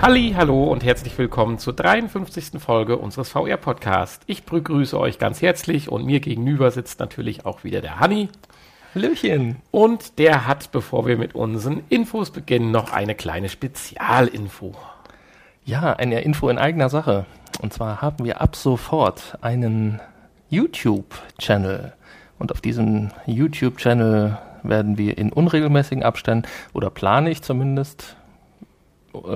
Halli, hallo und herzlich willkommen zur 53. Folge unseres VR-Podcasts. Ich begrüße euch ganz herzlich und mir gegenüber sitzt natürlich auch wieder der Hanni. Hallöchen. Und der hat, bevor wir mit unseren Infos beginnen, noch eine kleine Spezialinfo. Ja, eine Info in eigener Sache. Und zwar haben wir ab sofort einen YouTube-Channel. Und auf diesem YouTube-Channel werden wir in unregelmäßigen Abständen, oder plane ich zumindest,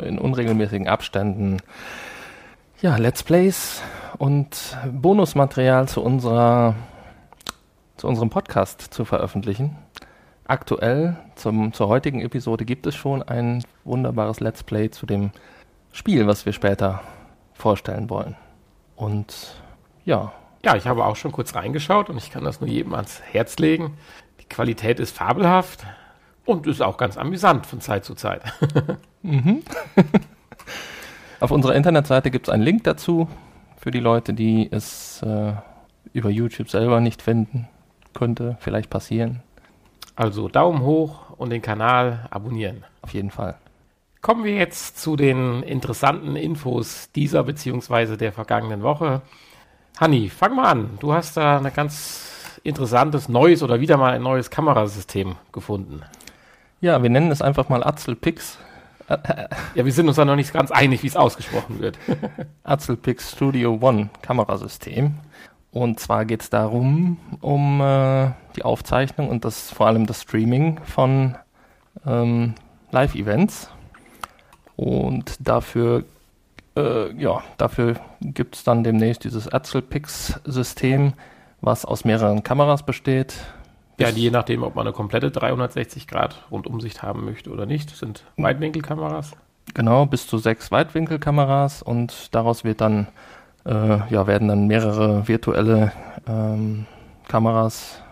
in unregelmäßigen Abständen, ja, Let's Plays und Bonusmaterial zu unserer, zu unserem Podcast zu veröffentlichen. Aktuell, zum, zur heutigen Episode, gibt es schon ein wunderbares Let's Play zu dem Spiel, was wir später vorstellen wollen. Und ja. Ja, ich habe auch schon kurz reingeschaut und ich kann das nur jedem ans Herz legen. Die Qualität ist fabelhaft und ist auch ganz amüsant von Zeit zu Zeit. mhm. Auf unserer Internetseite gibt es einen Link dazu für die Leute, die es äh, über YouTube selber nicht finden. Könnte vielleicht passieren. Also Daumen hoch und den Kanal abonnieren. Auf jeden Fall. Kommen wir jetzt zu den interessanten Infos dieser bzw. der vergangenen Woche. Hanni, fang mal an. Du hast da ein ganz interessantes neues oder wieder mal ein neues Kamerasystem gefunden. Ja, wir nennen es einfach mal Atzelpix. Ja, wir sind uns da noch nicht ganz einig, wie es ausgesprochen wird. Atzelpix Studio One Kamerasystem. Und zwar geht es darum, um äh, die Aufzeichnung und das vor allem das Streaming von ähm, Live-Events. Und dafür äh, ja, dafür gibt es dann demnächst dieses Atzelpix-System, was aus mehreren Kameras besteht. Ja, je nachdem, ob man eine komplette 360 Grad Rundumsicht haben möchte oder nicht, sind Weitwinkelkameras. Genau, bis zu sechs Weitwinkelkameras und daraus wird dann, äh, ja, werden dann mehrere virtuelle ähm, Kameras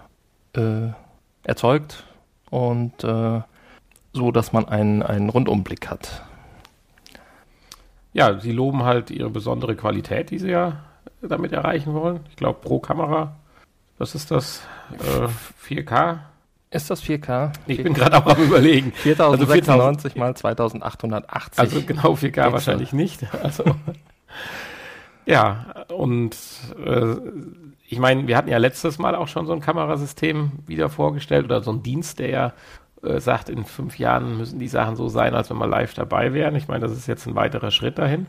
äh, erzeugt und äh, so, dass man einen, einen Rundumblick hat ja, sie loben halt ihre besondere Qualität, die sie ja damit erreichen wollen. Ich glaube, pro Kamera, was ist das? Äh, 4K? Ist das 4K? Ich bin gerade auch am überlegen. 4096 also mal 2880. Also genau 4K Pixel. wahrscheinlich nicht. Also ja, und äh, ich meine, wir hatten ja letztes Mal auch schon so ein Kamerasystem wieder vorgestellt oder so ein Dienst, der ja äh, sagt, in fünf Jahren müssen die Sachen so sein, als wenn wir live dabei wären. Ich meine, das ist jetzt ein weiterer Schritt dahin.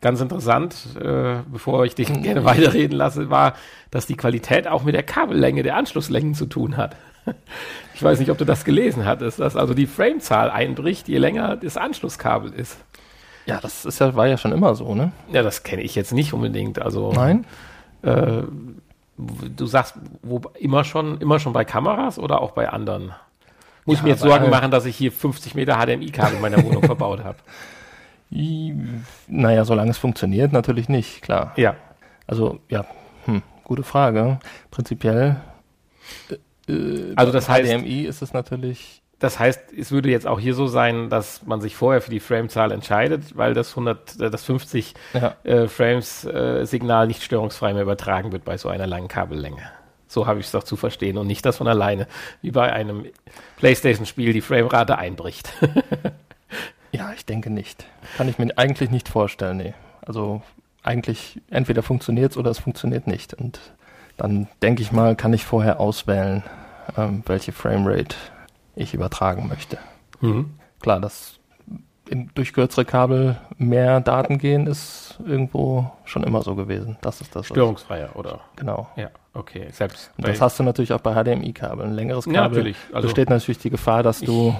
Ganz interessant, äh, bevor ich dich gerne weiterreden lasse, war, dass die Qualität auch mit der Kabellänge der Anschlusslängen zu tun hat. Ich weiß nicht, ob du das gelesen hattest, dass also die Framezahl einbricht, je länger das Anschlusskabel ist. Ja, das ist ja, war ja schon immer so, ne? Ja, das kenne ich jetzt nicht unbedingt. Also, Nein. Äh, du sagst, wo immer schon, immer schon bei Kameras oder auch bei anderen? Muss ja, ich mir jetzt Sorgen machen, dass ich hier 50 Meter HDMI-Kabel in meiner Wohnung verbaut habe? Naja, solange es funktioniert, natürlich nicht, klar. Ja. Also, ja, hm, gute Frage. Prinzipiell. Äh, also, das heißt. HDMI ist es natürlich. Das heißt, es würde jetzt auch hier so sein, dass man sich vorher für die Framezahl entscheidet, weil das 100, äh, das 50 ja. äh, Frames äh, Signal nicht störungsfrei mehr übertragen wird bei so einer langen Kabellänge. So habe ich es doch zu verstehen und nicht das von alleine, wie bei einem PlayStation-Spiel die Framerate einbricht. ja, ich denke nicht. Kann ich mir eigentlich nicht vorstellen, nee. Also eigentlich entweder funktioniert es oder es funktioniert nicht. Und dann denke ich mal, kann ich vorher auswählen, ähm, welche Framerate ich übertragen möchte. Mhm. Klar, dass in, durch kürzere Kabel mehr Daten gehen, ist irgendwo schon immer so gewesen. Das ist das. Störungsfreier, oder? Genau. Ja. Okay, selbst. Und das hast du natürlich auch bei HDMI-Kabeln. Ein längeres Kabel ja, natürlich. Also besteht natürlich die Gefahr, dass du,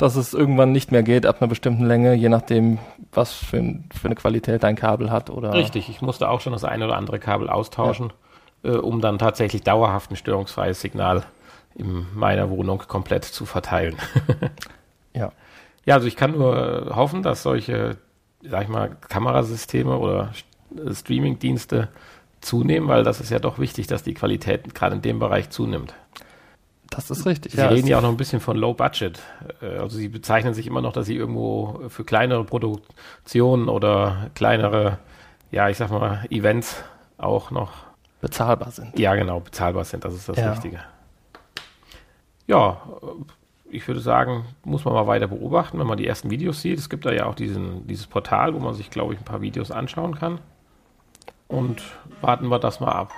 dass es irgendwann nicht mehr geht ab einer bestimmten Länge, je nachdem, was für, für eine Qualität dein Kabel hat. Oder Richtig, ich musste auch schon das eine oder andere Kabel austauschen, ja. äh, um dann tatsächlich dauerhaft ein störungsfreies Signal in meiner Wohnung komplett zu verteilen. ja. Ja, also ich kann nur hoffen, dass solche, sag ich mal, Kamerasysteme oder Streaming-Dienste zunehmen, weil das ist ja doch wichtig, dass die Qualität gerade in dem Bereich zunimmt. Das ist richtig. Sie ja, reden ja auch noch ein bisschen von Low Budget. Äh, also Sie bezeichnen sich immer noch, dass Sie irgendwo für kleinere Produktionen oder kleinere, ja, ich sag mal, Events auch noch bezahlbar sind. Ja, genau, bezahlbar sind. Das ist das ja. Wichtige. Ja, ich würde sagen, muss man mal weiter beobachten, wenn man die ersten Videos sieht. Es gibt da ja auch diesen, dieses Portal, wo man sich, glaube ich, ein paar Videos anschauen kann. Und warten wir das mal ab.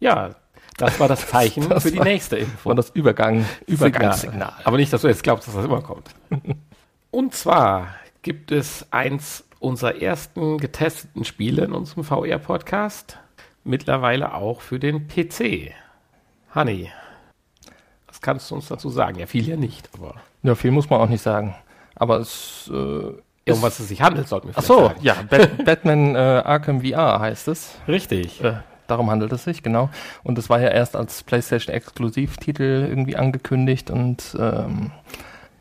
Ja, das war das Zeichen Das für die war- nächste Info. War das Übergang, Übergangssignal. Aber nicht, dass du jetzt glaubst, dass das immer kommt. Und zwar gibt es eins unserer ersten getesteten Spiele in unserem VR-Podcast. Mittlerweile auch für den PC. Honey, was kannst du uns dazu sagen? Ja, viel ja nicht, aber Ja, viel muss man auch nicht sagen. Aber es äh, um ist- was es sich handelt, sollten wir Ach vielleicht so, sagen. ja, Bat Batman äh, Arkham VR heißt es. Richtig. Äh, darum handelt es sich, genau. Und es war ja erst als PlayStation-Exklusivtitel irgendwie angekündigt und ähm,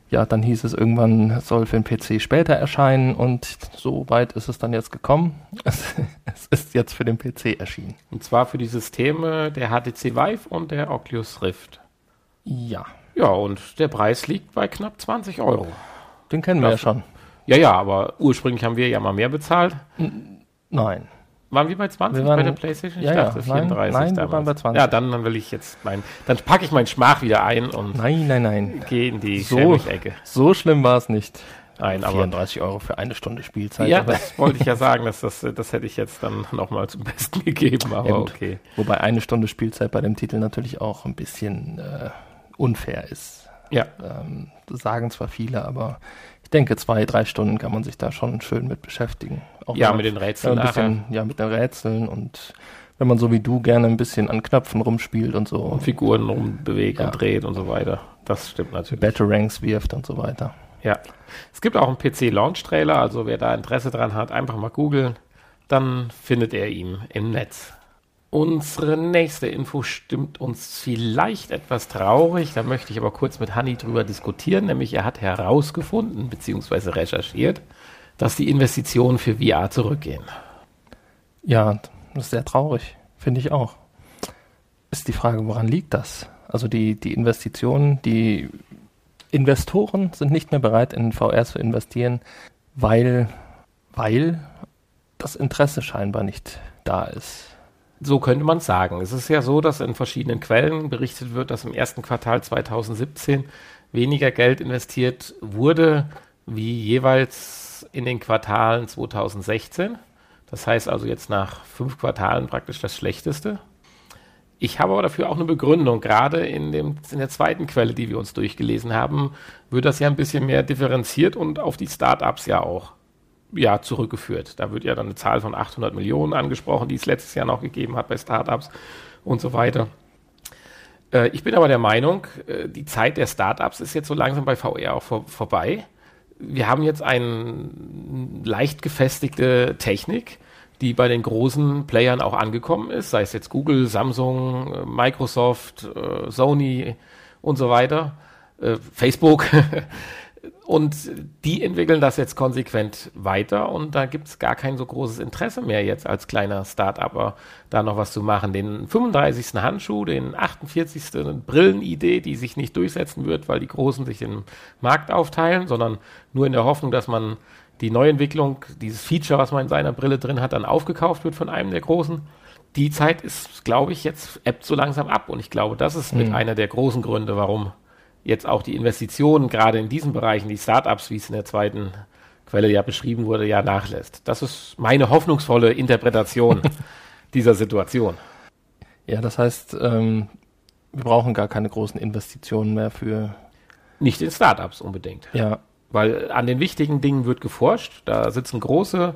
ja, dann hieß es irgendwann, es soll für den PC später erscheinen und so weit ist es dann jetzt gekommen. Es, es ist jetzt für den PC erschienen. Und zwar für die Systeme der HTC Vive und der Oculus Rift. Ja, Ja, und der Preis liegt bei knapp 20 Euro. den kennen wir ja schon. Ja, ja, aber ursprünglich haben wir ja mal mehr bezahlt. Nein. Waren wir bei 20 Wir waren- bei der Playstation? Ich ja, dachte nein, 34 nein, wir damals. waren bei 20. Ja, dann, dann will ich jetzt mein, dann packe ich meinen Schmach wieder ein und Nein, nein, nein. gehe in die So. Ecke. So schlimm war es nicht. Nein, aber 34 Euro für eine Stunde Spielzeit. ja, das wollte ich ja sagen, dass das, das hätte ich jetzt dann nochmal zum Besten gegeben, aber gut. okay. Wobei eine Stunde Spielzeit bei dem Titel natürlich auch ein bisschen äh, unfair ist. Ja, Ähm, das sagen zwar viele, aber denke, zwei, drei Stunden kann man sich da schon schön mit beschäftigen. Auch ja mit den Rätseln ein bisschen, ja, mit den Rätseln und wenn man so wie du gerne ein bisschen an Knöpfen rumspielt und so Und Figuren rumbewegt Ja. und dreht und so weiter. Das stimmt natürlich. Batarangs wirft und so weiter. Ja. Es gibt auch einen PC-Launch-Trailer, also wer da Interesse dran hat, einfach mal googeln, dann findet er ihn im Netz. Unsere nächste Info stimmt uns vielleicht etwas traurig, da möchte ich aber kurz mit Hanni drüber diskutieren, nämlich er hat herausgefunden bzw. recherchiert, dass die Investitionen für VR zurückgehen. Ja, das ist sehr traurig, finde ich auch. Ist die Frage, woran liegt das? Also die, die Investitionen, die Investoren sind nicht mehr bereit, in VR zu investieren, weil, weil das Interesse scheinbar nicht da ist. So könnte man es sagen. Es ist ja so, dass in verschiedenen Quellen berichtet wird, dass im ersten Quartal 2017 weniger Geld investiert wurde, wie jeweils in den Quartalen 2016. Das heißt also jetzt nach fünf Quartalen praktisch das Schlechteste. Ich habe aber dafür auch eine Begründung. Gerade in, dem, in der zweiten Quelle, die wir uns durchgelesen haben, wird das ja ein bisschen mehr differenziert und auf die Startups ja auch ja, zurückgeführt. Da wird ja dann eine Zahl von 800 Millionen angesprochen, die es letztes Jahr noch gegeben hat bei Startups und so weiter. Äh, ich bin aber der Meinung, äh, die Zeit der Startups ist jetzt so langsam bei VR auch vor, vorbei. Wir haben jetzt eine leicht gefestigte Technik, die bei den großen Playern auch angekommen ist, sei es jetzt Google, Samsung, äh, Microsoft, Sony und so weiter, Facebook. Und die entwickeln das jetzt konsequent weiter und da gibt es gar kein so großes Interesse mehr jetzt als kleiner Start-Upper da noch was zu machen. Den 35. Handschuh, den 48. Brillenidee, die sich nicht durchsetzen wird, weil die Großen sich den Markt aufteilen, sondern nur in der Hoffnung, dass man die Neuentwicklung, dieses Feature, was man in seiner Brille drin hat, dann aufgekauft wird von einem der Großen. Die Zeit ist, glaube ich, jetzt ebbt so langsam ab und ich glaube, das ist mit Mhm. einer der großen Gründe, warum jetzt auch die Investitionen gerade in diesen Bereichen, die Startups, wie es in der zweiten Quelle ja beschrieben wurde, ja nachlässt. Das ist meine hoffnungsvolle Interpretation dieser Situation. Ja, das heißt, ähm, wir brauchen gar keine großen Investitionen mehr für, Nicht in Startups unbedingt. ja, Weil an den wichtigen Dingen wird geforscht. Da sitzen große,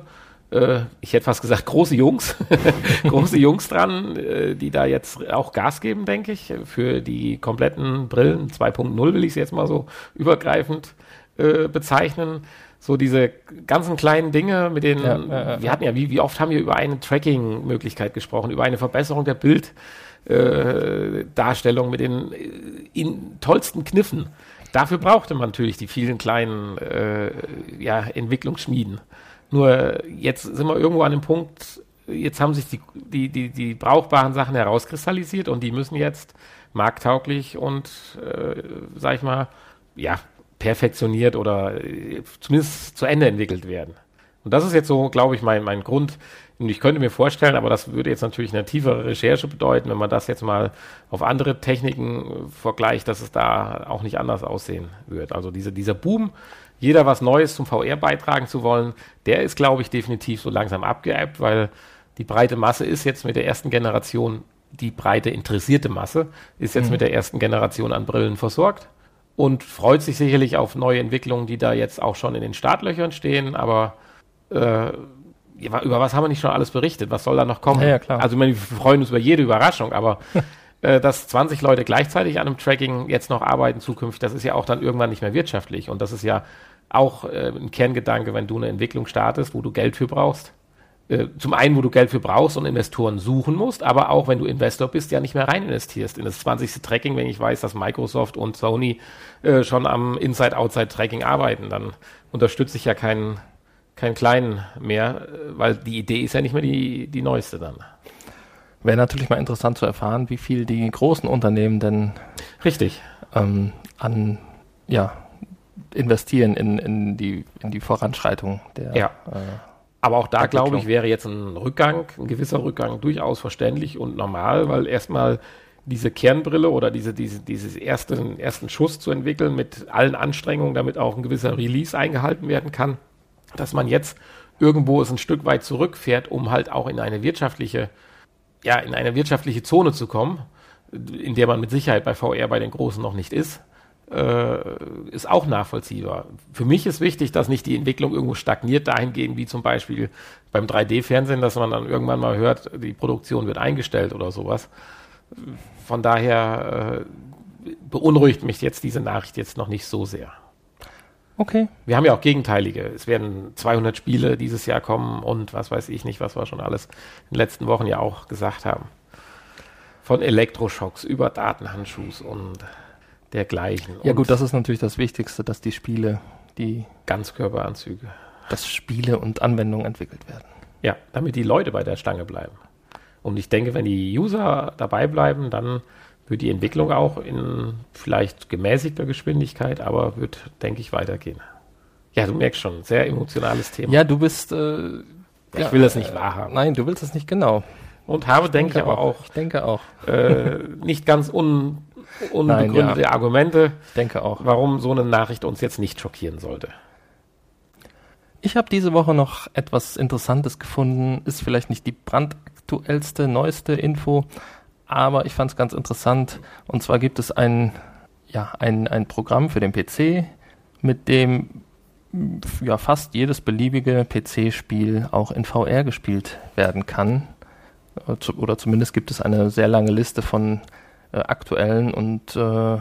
ich hätte fast gesagt, große Jungs, große Jungs dran, äh, die da jetzt auch Gas geben, denke ich, für die kompletten Brillen 2.0 will ich es jetzt mal so übergreifend äh, bezeichnen. So diese ganzen kleinen Dinge mit den, Ja, ja, ja. wir hatten ja, wie, wie oft haben wir über eine Tracking-Möglichkeit gesprochen, über eine Verbesserung der Bild, äh, mit den äh, in tollsten Kniffen. Dafür brauchte man natürlich die vielen kleinen äh, ja, Entwicklungsschmieden. Nur jetzt sind wir irgendwo an dem Punkt, jetzt haben sich die, die, die, die brauchbaren Sachen herauskristallisiert und die müssen jetzt markttauglich und, äh, sag ich mal, ja, perfektioniert oder äh, zumindest zu Ende entwickelt werden. Und das ist jetzt so, glaube ich, mein, mein Grund. Und ich könnte mir vorstellen, aber das würde jetzt natürlich eine tiefere Recherche bedeuten, wenn man das jetzt mal auf andere Techniken äh, vergleicht, dass es da auch nicht anders aussehen wird. Also diese, dieser Boom, jeder was Neues zum VR beitragen zu wollen, der ist, glaube ich, definitiv so langsam abgeebbt, weil die breite Masse ist jetzt mit der ersten Generation, die breite interessierte Masse ist jetzt mhm. mit der ersten Generation an Brillen versorgt und freut sich sicherlich auf neue Entwicklungen, die da jetzt auch schon in den Startlöchern stehen, aber äh, über was haben wir nicht schon alles berichtet? Was soll da noch kommen? Ja, ja klar. Also, wir freuen uns über jede Überraschung, aber äh, dass 20 Leute gleichzeitig an einem Tracking jetzt noch arbeiten zukünftig, das ist ja auch dann irgendwann nicht mehr wirtschaftlich. Und das ist ja auch äh, ein Kerngedanke, wenn du eine Entwicklung startest, wo du Geld für brauchst. Äh, zum einen, wo du Geld für brauchst und Investoren suchen musst, aber auch, wenn du Investor bist, ja nicht mehr rein investierst in das 20. Tracking, wenn ich weiß, dass Microsoft und Sony äh, schon am Inside-Outside-Tracking arbeiten, dann unterstütze ich ja keinen keinen kleinen mehr, weil die Idee ist ja nicht mehr die, die neueste dann. Wäre natürlich mal interessant zu erfahren, wie viel die großen Unternehmen denn richtig ähm, an ja, investieren in, in, die, in die Voranschreitung der. Ja. Äh, aber auch da, glaube ich, wäre jetzt ein Rückgang, ein gewisser Rückgang durchaus verständlich und normal, weil erstmal diese Kernbrille oder diese, diese, dieses ersten, ersten Schuss zu entwickeln mit allen Anstrengungen, damit auch ein gewisser Release eingehalten werden kann dass man jetzt irgendwo es ein Stück weit zurückfährt, um halt auch in eine wirtschaftliche, ja, in eine wirtschaftliche Zone zu kommen, in der man mit Sicherheit bei VR bei den Großen noch nicht ist, äh, ist auch nachvollziehbar. Für mich ist wichtig, dass nicht die Entwicklung irgendwo stagniert dahingehend, wie zum Beispiel beim 3D-Fernsehen, dass man dann irgendwann mal hört, die Produktion wird eingestellt oder sowas. Von daher äh, beunruhigt mich jetzt diese Nachricht jetzt noch nicht so sehr. Okay. Wir haben ja auch gegenteilige. Es werden 200 Spiele dieses Jahr kommen und was weiß ich nicht, was wir schon alles in den letzten Wochen ja auch gesagt haben. Von Elektroschocks über Datenhandschuhs und dergleichen. Ja und gut, das ist natürlich das Wichtigste, dass die Spiele, die Ganzkörperanzüge, dass Spiele und Anwendungen entwickelt werden. Ja, damit die Leute bei der Stange bleiben. Und ich denke, wenn die User dabei bleiben, dann wird die Entwicklung auch in vielleicht gemäßigter Geschwindigkeit, aber wird, denke ich, weitergehen. Ja, du merkst schon, sehr emotionales Thema. Ja, du bist. Äh, ich ja, will das nicht wahrhaben. Nein, du willst es nicht genau. Und habe, denke ich, aber auch, Ich denke auch. Äh, nicht ganz un, unbegründete Nein, ja. Argumente. Ich denke auch. Warum so eine Nachricht uns jetzt nicht schockieren sollte. Ich habe diese Woche noch etwas Interessantes gefunden. Ist vielleicht nicht die brandaktuellste, neueste Info, aber ich fand es ganz interessant. Und zwar gibt es ein, ja, ein, ein Programm für den PC, mit dem ja, fast jedes beliebige PC-Spiel auch in VR gespielt werden kann. Oder zumindest gibt es eine sehr lange Liste von äh, aktuellen und äh,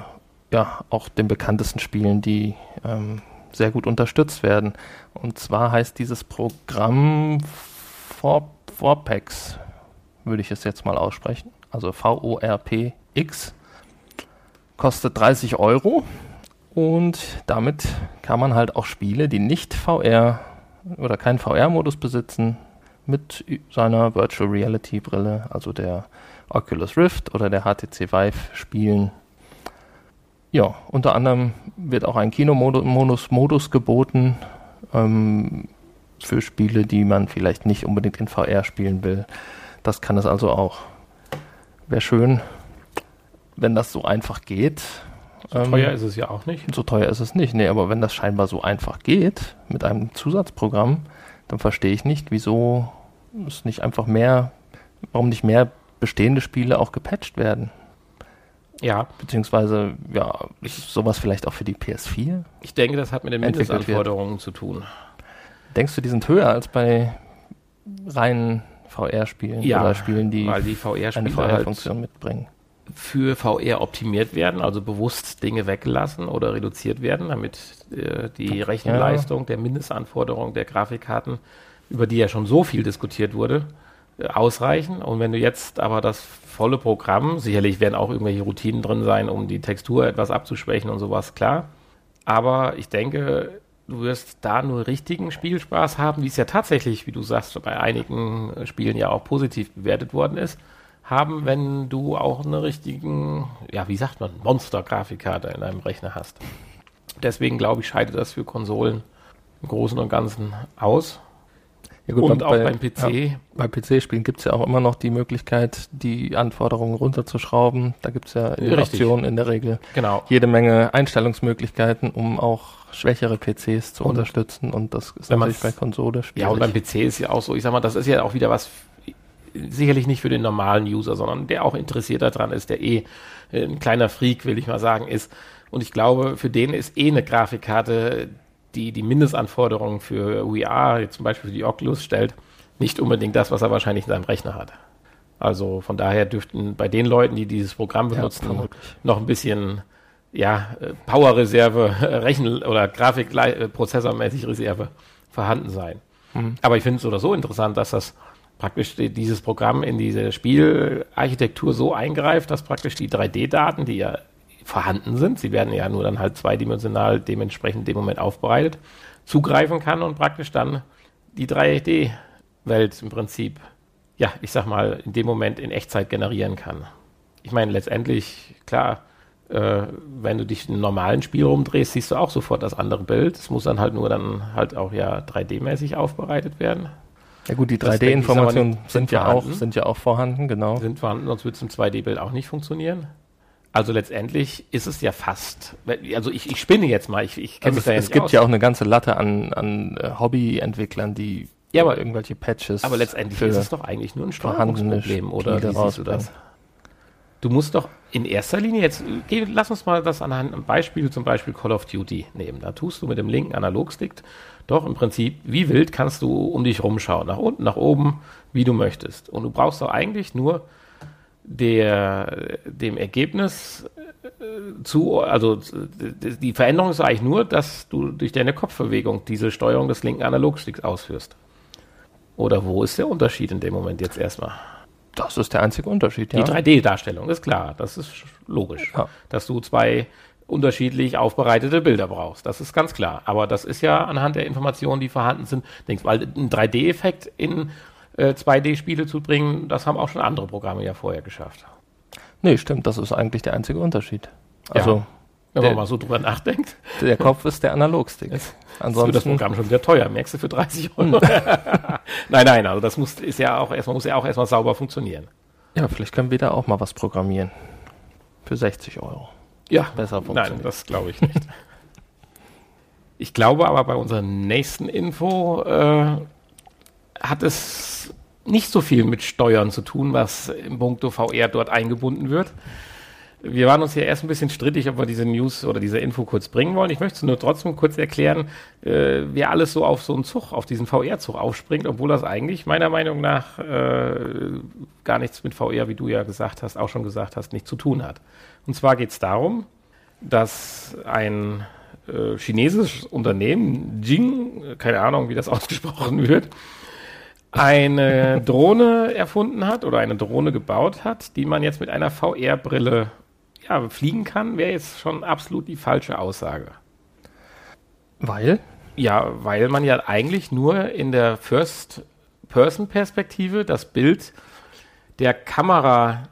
ja, auch den bekanntesten Spielen, die ähm, sehr gut unterstützt werden. Und zwar heißt dieses Programm Vorpex, würde ich es jetzt mal aussprechen also V-O-R-P-X, kostet 30 Euro und damit kann man halt auch Spiele, die nicht VR oder keinen VR-Modus besitzen, mit seiner Virtual Reality Brille, also der Oculus Rift oder der HTC Vive spielen. Ja, unter anderem wird auch ein Kinomodus Modus geboten ähm, für Spiele, die man vielleicht nicht unbedingt in VR spielen will. Das kann es also auch. Wäre schön, wenn das so einfach geht. So ähm, teuer ist es ja auch nicht. So teuer ist es nicht, nee, aber wenn das scheinbar so einfach geht mit einem Zusatzprogramm, dann verstehe ich nicht, wieso es nicht einfach mehr, warum nicht mehr bestehende Spiele auch gepatcht werden. Ja. Beziehungsweise, ja, sowas vielleicht auch für die PS4. Ich denke, das hat mit den Mindestanforderungen zu tun. Denkst du, die sind höher als bei reinen VR-Spielen ja, oder Spielen, die, weil die VR eine VR-Funktion halt mitbringen. Für VR optimiert werden, also bewusst Dinge weggelassen oder reduziert werden, damit äh, die Rechenleistung ja. der Mindestanforderungen der Grafikkarten, über die ja schon so viel diskutiert wurde, äh, ausreichen. Und wenn du jetzt aber das volle Programm, sicherlich werden auch irgendwelche Routinen drin sein, um die Textur etwas abzuschwächen und sowas, klar. Aber ich denke, du wirst da nur richtigen Spielspaß haben, wie es ja tatsächlich, wie du sagst, bei einigen äh, Spielen ja auch positiv bewertet worden ist, haben, wenn du auch eine richtigen, ja, wie sagt man, Monster-Grafikkarte in deinem Rechner hast. Deswegen glaube ich, scheidet das für Konsolen im Großen und Ganzen aus. Ja gut, und bei, auch beim PC. Ja, bei PC-Spielen gibt es ja auch immer noch die Möglichkeit, die Anforderungen runterzuschrauben. Da gibt es ja in den Richtig. Optionen in der Regel Genau. jede Menge Einstellungsmöglichkeiten, um auch schwächere PCs zu Und unterstützen. Und das ist natürlich bei Konsole Ja, und beim schwierig. PC ist ja auch so, ich sag mal, das ist ja auch wieder was, sicherlich nicht für den normalen User, sondern der auch interessiert daran ist, der eh äh, ein kleiner Freak, will ich mal sagen, ist. Und ich glaube, für den ist eh eine Grafikkarte, die die Mindestanforderungen für VR, zum Beispiel für die Oculus stellt, nicht unbedingt das, was er wahrscheinlich in seinem Rechner hat. Also von daher dürften bei den Leuten, die dieses Programm Ja, benutzen, vermutlich. noch ein bisschen ja, Powerreserve, Rechen- oder Grafikprozessormäßig Reserve vorhanden sein. Mhm. Aber ich finde es oder so interessant, dass das praktisch die, dieses Programm in diese Spielarchitektur so eingreift, dass praktisch die 3D-Daten, die ja vorhanden sind, sie werden ja nur dann halt zweidimensional dementsprechend in dem Moment aufbereitet, zugreifen kann und praktisch dann die 3D-Welt im Prinzip, ja, ich sag mal, in dem Moment in Echtzeit generieren kann. Ich meine, letztendlich, klar, äh, wenn du dich in einem normalen Spiel rumdrehst, siehst du auch sofort das andere Bild. Es muss dann halt nur dann halt auch ja 3D-mäßig aufbereitet werden. Ja gut, die Das denke ich, ist aber 3D-Informationen nicht- sind ja auch vorhanden. sind ja auch vorhanden, genau. Sind vorhanden, sonst würde es im 2D-Bild auch nicht funktionieren. Also letztendlich ist es ja fast, also ich, ich spinne jetzt mal, ich, ich kenne Also mich es, da ja es gibt aus. ja auch eine ganze Latte an, an äh, Hobby-Entwicklern, die Ja, aber- irgendwelche Patches. Aber letztendlich ist es doch eigentlich nur ein Steuerungsproblem, oder wie siehst du das? Du musst doch in erster Linie jetzt, geh, lass uns mal das anhand einem Beispiel, zum Beispiel Call of Duty nehmen. Da tust du mit dem linken Analogstick doch im Prinzip, wie wild kannst du um dich rumschauen, nach unten, nach oben, wie du möchtest. Und du brauchst doch eigentlich nur der, dem Ergebnis äh, zu, also die Veränderung ist eigentlich nur, dass du durch deine Kopfbewegung diese Steuerung des linken Analogsticks ausführst. Oder wo ist der Unterschied in dem Moment jetzt erstmal? Das ist der einzige Unterschied, ja. Die 3D-Darstellung ist klar, das ist logisch, Ja. dass du zwei unterschiedlich aufbereitete Bilder brauchst. Das ist ganz klar. Aber das ist ja anhand der Informationen, die vorhanden sind, denkst, weil ein 3D-Effekt in äh, 2D-Spiele zu bringen, das haben auch schon andere Programme ja vorher geschafft. Nee, stimmt, das ist eigentlich der einzige Unterschiid. Also Wenn Der- man mal so drüber nachdenkt, der Kopf ist der Analogstick. Jetzt- ist das Ansonsten Programm schon wieder teuer. Merkst du für 30 Euro? nein, nein, also das muss, ist ja auch erstmal, muss ja auch erstmal sauber funktionieren. Ja, vielleicht können wir da auch mal was programmieren. Für 60 Euro. Ja, Besser nein, funktioniert. das glaube ich nicht. ich glaube aber bei unserer nächsten Info äh, hat es nicht so viel mit Steuern zu tun, was im Punkto VR dort eingebunden wird. Wir waren uns hier erst ein bisschen strittig, ob wir diese News oder diese Info kurz bringen wollen. Ich möchte es nur trotzdem kurz erklären, äh, wer alles so auf so einen Zug, auf diesen VR-Zug aufspringt, obwohl das eigentlich meiner Meinung nach äh, gar nichts mit VR, wie du ja gesagt hast, auch schon gesagt hast, nicht zu tun hat. Und zwar geht es darum, dass ein äh, chinesisches Unternehmen, Jing, keine Ahnung, wie das ausgesprochen wird, eine Drohne erfunden hat oder eine Drohne gebaut hat, die man jetzt mit einer VR-Brille ja, fliegen kann, wäre jetzt schon absolut die falsche Aussage. Weil? Ja, weil man ja eigentlich nur in der First-Person-Perspektive das Bild der Kamera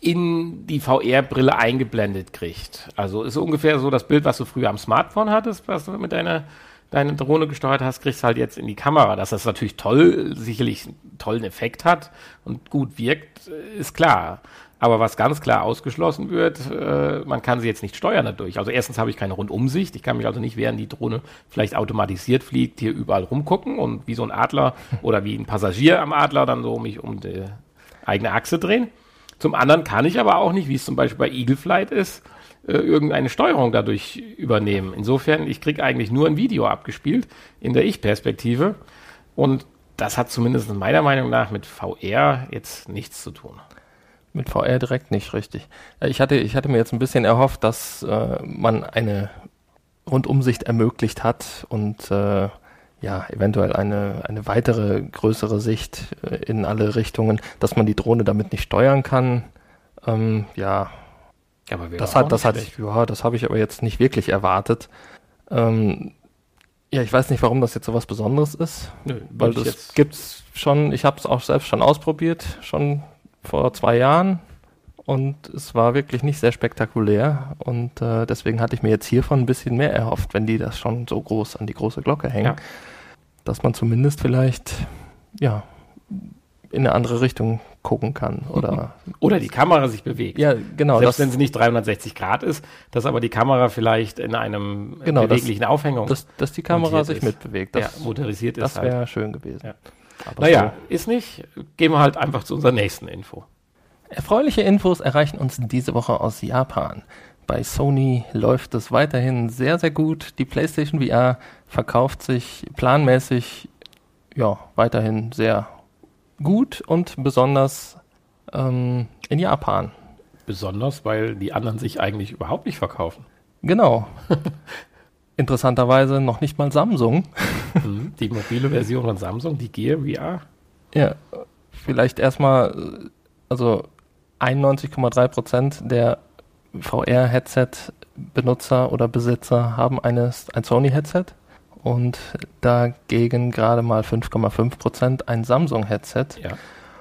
in die VR-Brille eingeblendet kriegt. Also ist ungefähr so das Bild, was du früher am Smartphone hattest, was du mit deiner deine Drohne gesteuert hast, kriegst du halt jetzt in die Kamera. Dass das natürlich toll, sicherlich einen tollen Effekt hat und gut wirkt, ist klar. Aber was ganz klar ausgeschlossen wird, äh, man kann sie jetzt nicht steuern dadurch. Also erstens habe ich keine Rundumsicht. Ich kann mich also nicht, während die Drohne vielleicht automatisiert fliegt, hier überall rumgucken und wie so ein Adler oder wie ein Passagier am Adler dann so mich um die eigene Achse drehen. Zum anderen kann ich aber auch nicht, wie es zum Beispiel bei Eagle Flight ist, äh, irgendeine Steuerung dadurch übernehmen. Insofern, ich kriege eigentlich nur ein Video abgespielt in der Ich-Perspektive und das hat zumindest meiner Meinung nach mit VR jetzt nichts zu tun. Mit VR direkt nicht, richtig. Äh, Ich hatte, ich hatte mir jetzt ein bisschen erhofft, dass äh, man eine Rundumsicht ermöglicht hat und äh, ja, eventuell eine, eine weitere, größere Sicht äh, in alle Richtungen, dass man die Drohne damit nicht steuern kann. Ähm, ja, Aber das hat, das hat, ich, ja, das habe ich aber jetzt nicht wirklich erwartet. Ähm, ja, ich weiß nicht, warum das jetzt so was Besonderes ist, Nö, weil das gibt's schon. Ich habe es auch selbst schon ausprobiert, schon vor zwei Jahren und es war wirklich nicht sehr spektakulär und äh, deswegen hatte ich mir jetzt hiervon ein bisschen mehr erhofft, wenn die das schon so groß an die große Glocke hängen. Ja. dass man zumindest vielleicht, ja, in eine andere Richtung gucken kann oder oder die Kamera sich bewegt. Ja, genau. Selbst wenn sie nicht 360 Grad ist, dass aber die Kamera vielleicht in einem genau, beweglichen das, Aufhängung, dass, dass die Kamera sich ist. mitbewegt. Das, ja, motorisiert ist. Das wäre halt. schön gewesen. Ja. naja, so. ist nicht. Gehen wir halt einfach zu unserer nächsten Info. Erfreuliche Infos erreichen uns diese Woche aus Japan. Bei Sony läuft es weiterhin sehr, sehr gut. Die PlayStation VR verkauft sich planmäßig ja, weiterhin sehr gut und besonders ähm, in Japan. Besonders, weil die anderen sich eigentlich überhaupt nicht verkaufen. Genau. Interessanterweise noch nicht mal Samsung. Mhm, die mobile Version von Samsung, die Gear VR. Ja, vielleicht erstmal, also 91,3 Prozent der VR-Headset-Benutzer oder Besitzer haben eines, ein Sony-Headset und dagegen gerade mal 5,5 Prozent ein Samsung-Headset. Ja.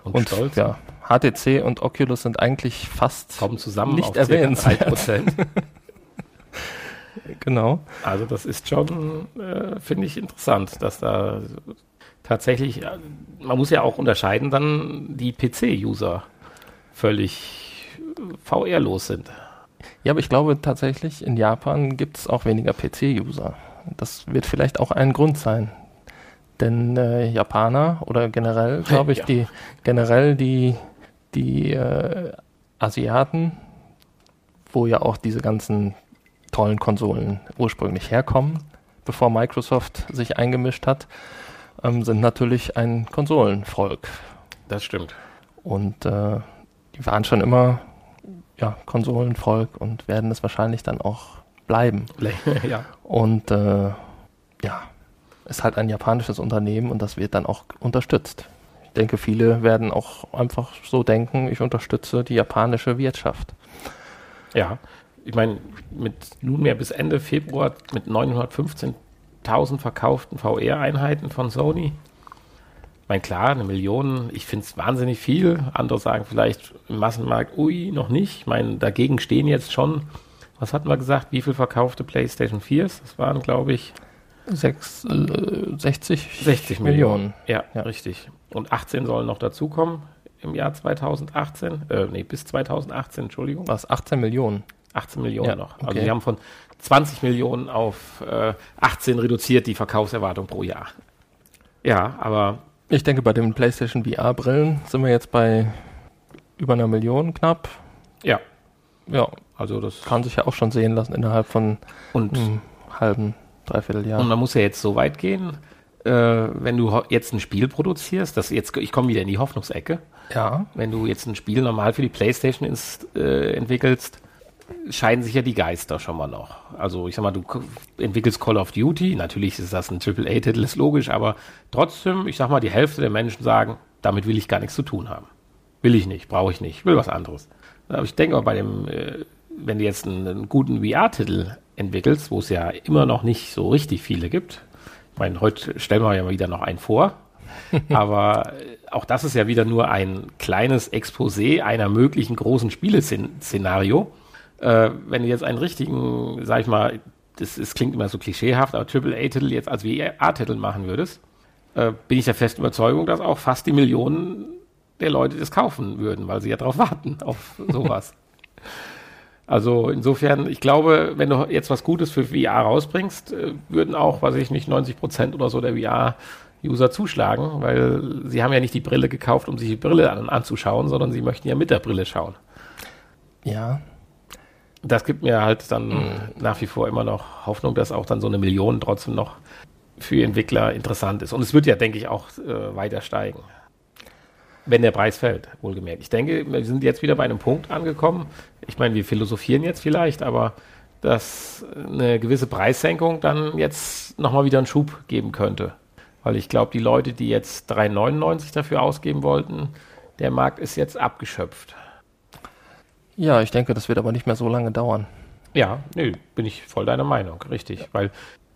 Und, und stolz. ja, HTC und Oculus sind eigentlich fast Kommen zusammen nicht erwähnt. genau. Also das ist schon, äh, finde ich interessant, dass da tatsächlich, man muss ja auch unterscheiden, dann die PC-User völlig VR-los sind. Ja, aber ich glaube tatsächlich, in Japan gibt es auch weniger PC-User. Das wird vielleicht auch ein Grund sein. Denn äh, Japaner oder generell, glaube ich, ja. die generell die, die äh, Asiaten, wo ja auch diese ganzen tollen Konsolen ursprünglich herkommen, bevor Microsoft sich eingemischt hat, ähm, sind natürlich ein Konsolenvolk. Das stimmt. Und äh, die waren schon immer ja, Konsolenvolk und werden es wahrscheinlich dann auch bleiben. ja. Und äh, ja, ist halt ein japanisches Unternehmen und das wird dann auch unterstützt. Ich denke, viele werden auch einfach so denken, ich unterstütze die japanische Wirtschaft. Ja, ich meine, mit nunmehr bis Ende Februar mit 915.000 verkauften VR-Einheiten von Sony. Ich meine, klar, eine Million, ich finde es wahnsinnig viel. Andere sagen vielleicht im Massenmarkt, ui, noch nicht. Ich meine, dagegen stehen jetzt schon was hatten wir gesagt, wie viel verkaufte PlayStation 4s? Das waren, glaube ich, Sechs, äh, 60, 60 Millionen. Millionen. Ja, ja, richtig. Und 18 sollen noch dazukommen im Jahr 2018. Äh, nee, bis 2018, Entschuldigung. Was? 18 Millionen? 18 Millionen ja, noch. Also okay. wir haben von 20 Millionen auf äh, 18 reduziert die Verkaufserwartung pro Jahr. Ja, aber. Ich denke, bei den PlayStation VR-Brillen sind wir jetzt bei über einer Million knapp. Ja. Ja, also das kann sich ja auch schon sehen lassen innerhalb von und einem halben, dreiviertel Jahr. Und man muss ja jetzt so weit gehen, äh, wenn du jetzt ein Spiel produzierst, das jetzt, ich komme wieder in die Hoffnungsecke. Ja. Wenn du jetzt ein Spiel normal für die Playstation ins, äh, entwickelst, scheiden sich ja die Geister schon mal noch. Also ich sag mal, du entwickelst Call of Duty, natürlich ist das ein AAA-Titel, ist logisch, aber trotzdem, ich sag mal, die Hälfte der Menschen sagen, damit will ich gar nichts zu tun haben. Will ich nicht, brauche ich nicht, will was anderes. Aber ich denke mal, bei dem äh, wenn du jetzt einen, einen guten VR-Titel entwickelst, wo es ja immer noch nicht so richtig viele gibt, ich meine, heute stellen wir ja mal wieder noch einen vor, aber auch das ist ja wieder nur ein kleines Exposé einer möglichen großen Spieleszenario. Äh, wenn du jetzt einen richtigen, sag ich mal, das, das klingt immer so klischeehaft, aber AAA-Titel jetzt als VR-Titel machen würdest, äh, bin ich der festen Überzeugung, dass auch fast die Millionen der Leute das kaufen würden, weil sie ja darauf warten, auf sowas. Also insofern, ich glaube, wenn du jetzt was Gutes für VR rausbringst, äh, würden auch, weiß ich nicht, 90 Prozent oder so der VR-User zuschlagen, weil sie haben ja nicht die Brille gekauft, um sich die Brille an, anzuschauen, sondern sie möchten ja mit der Brille schauen. Ja. Das gibt mir halt dann mhm. nach wie vor immer noch Hoffnung, dass auch dann so eine Million trotzdem noch für Entwickler interessant ist. Und es wird ja, denke ich, auch äh, weiter steigen. Wenn der Preis fällt, wohlgemerkt. Ich denke, wir sind jetzt wieder bei einem Punkt angekommen. Ich meine, wir philosophieren jetzt vielleicht, aber dass eine gewisse Preissenkung dann jetzt nochmal wieder einen Schub geben könnte. Weil ich glaube, die Leute, die jetzt 3,99 dafür ausgeben wollten, der Markt ist jetzt abgeschöpft. Ja, ich denke, das wird aber nicht mehr so lange dauern. Ja, nö, bin ich voll deiner Meinung, richtig. Ja. Weil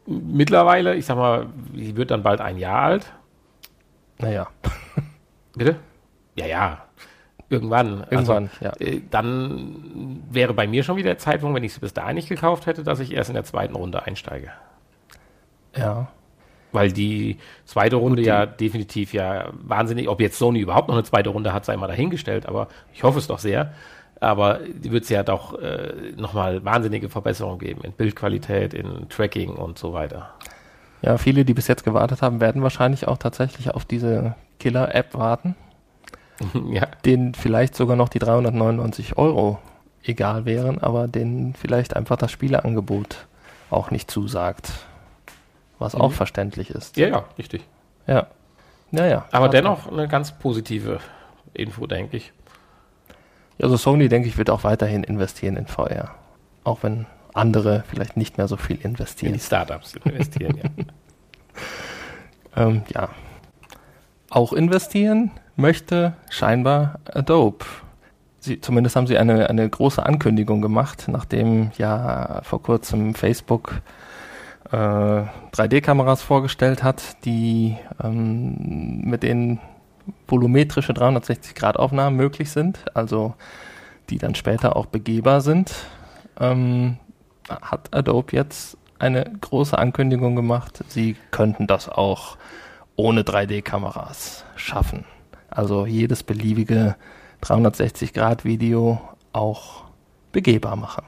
mittlerweile, ich sag mal, sie wird dann bald ein Jahr alt. Naja. Bitte? Ja, ja. Irgendwann. Also, Irgendwann, also, ja. Äh, dann wäre bei mir schon wieder der Zeitpunkt, wenn ich es bis dahin nicht gekauft hätte, dass ich erst in der zweiten Runde einsteige. Ja. Weil die zweite Runde die, ja definitiv ja wahnsinnig, ob jetzt Sony überhaupt noch eine zweite Runde hat, sei mal dahingestellt, aber ich hoffe es doch sehr. Aber die wird es ja doch äh, nochmal wahnsinnige Verbesserungen geben in Bildqualität, in Tracking und so weiter. Ja, viele, die bis jetzt gewartet haben, werden wahrscheinlich auch tatsächlich auf diese Killer-App warten. Ja. Denen vielleicht sogar noch die 399 Euro egal wären, aber denen vielleicht einfach das Spieleangebot auch nicht zusagt. Was mhm. auch verständlich ist. Ja, ja, richtig. Ja. Naja. Aber dennoch eine ganz positive Info, denke ich. Also Sony, denke ich, wird auch weiterhin investieren in VR. Auch wenn andere vielleicht nicht mehr so viel investieren. In die Startups investieren, ja. ähm, ja. Auch investieren möchte scheinbar Adobe. Sie, zumindest haben sie eine, eine große Ankündigung gemacht, nachdem ja vor kurzem Facebook äh, 3D-Kameras vorgestellt hat, die ähm, mit denen volumetrische 360-Grad-Aufnahmen möglich sind, also die dann später auch begehbar sind. Ähm, hat Adobe jetzt eine große Ankündigung gemacht, sie könnten das auch ohne 3D-Kameras schaffen. Also jedes beliebige 360-Grad-Video auch begehbar machen.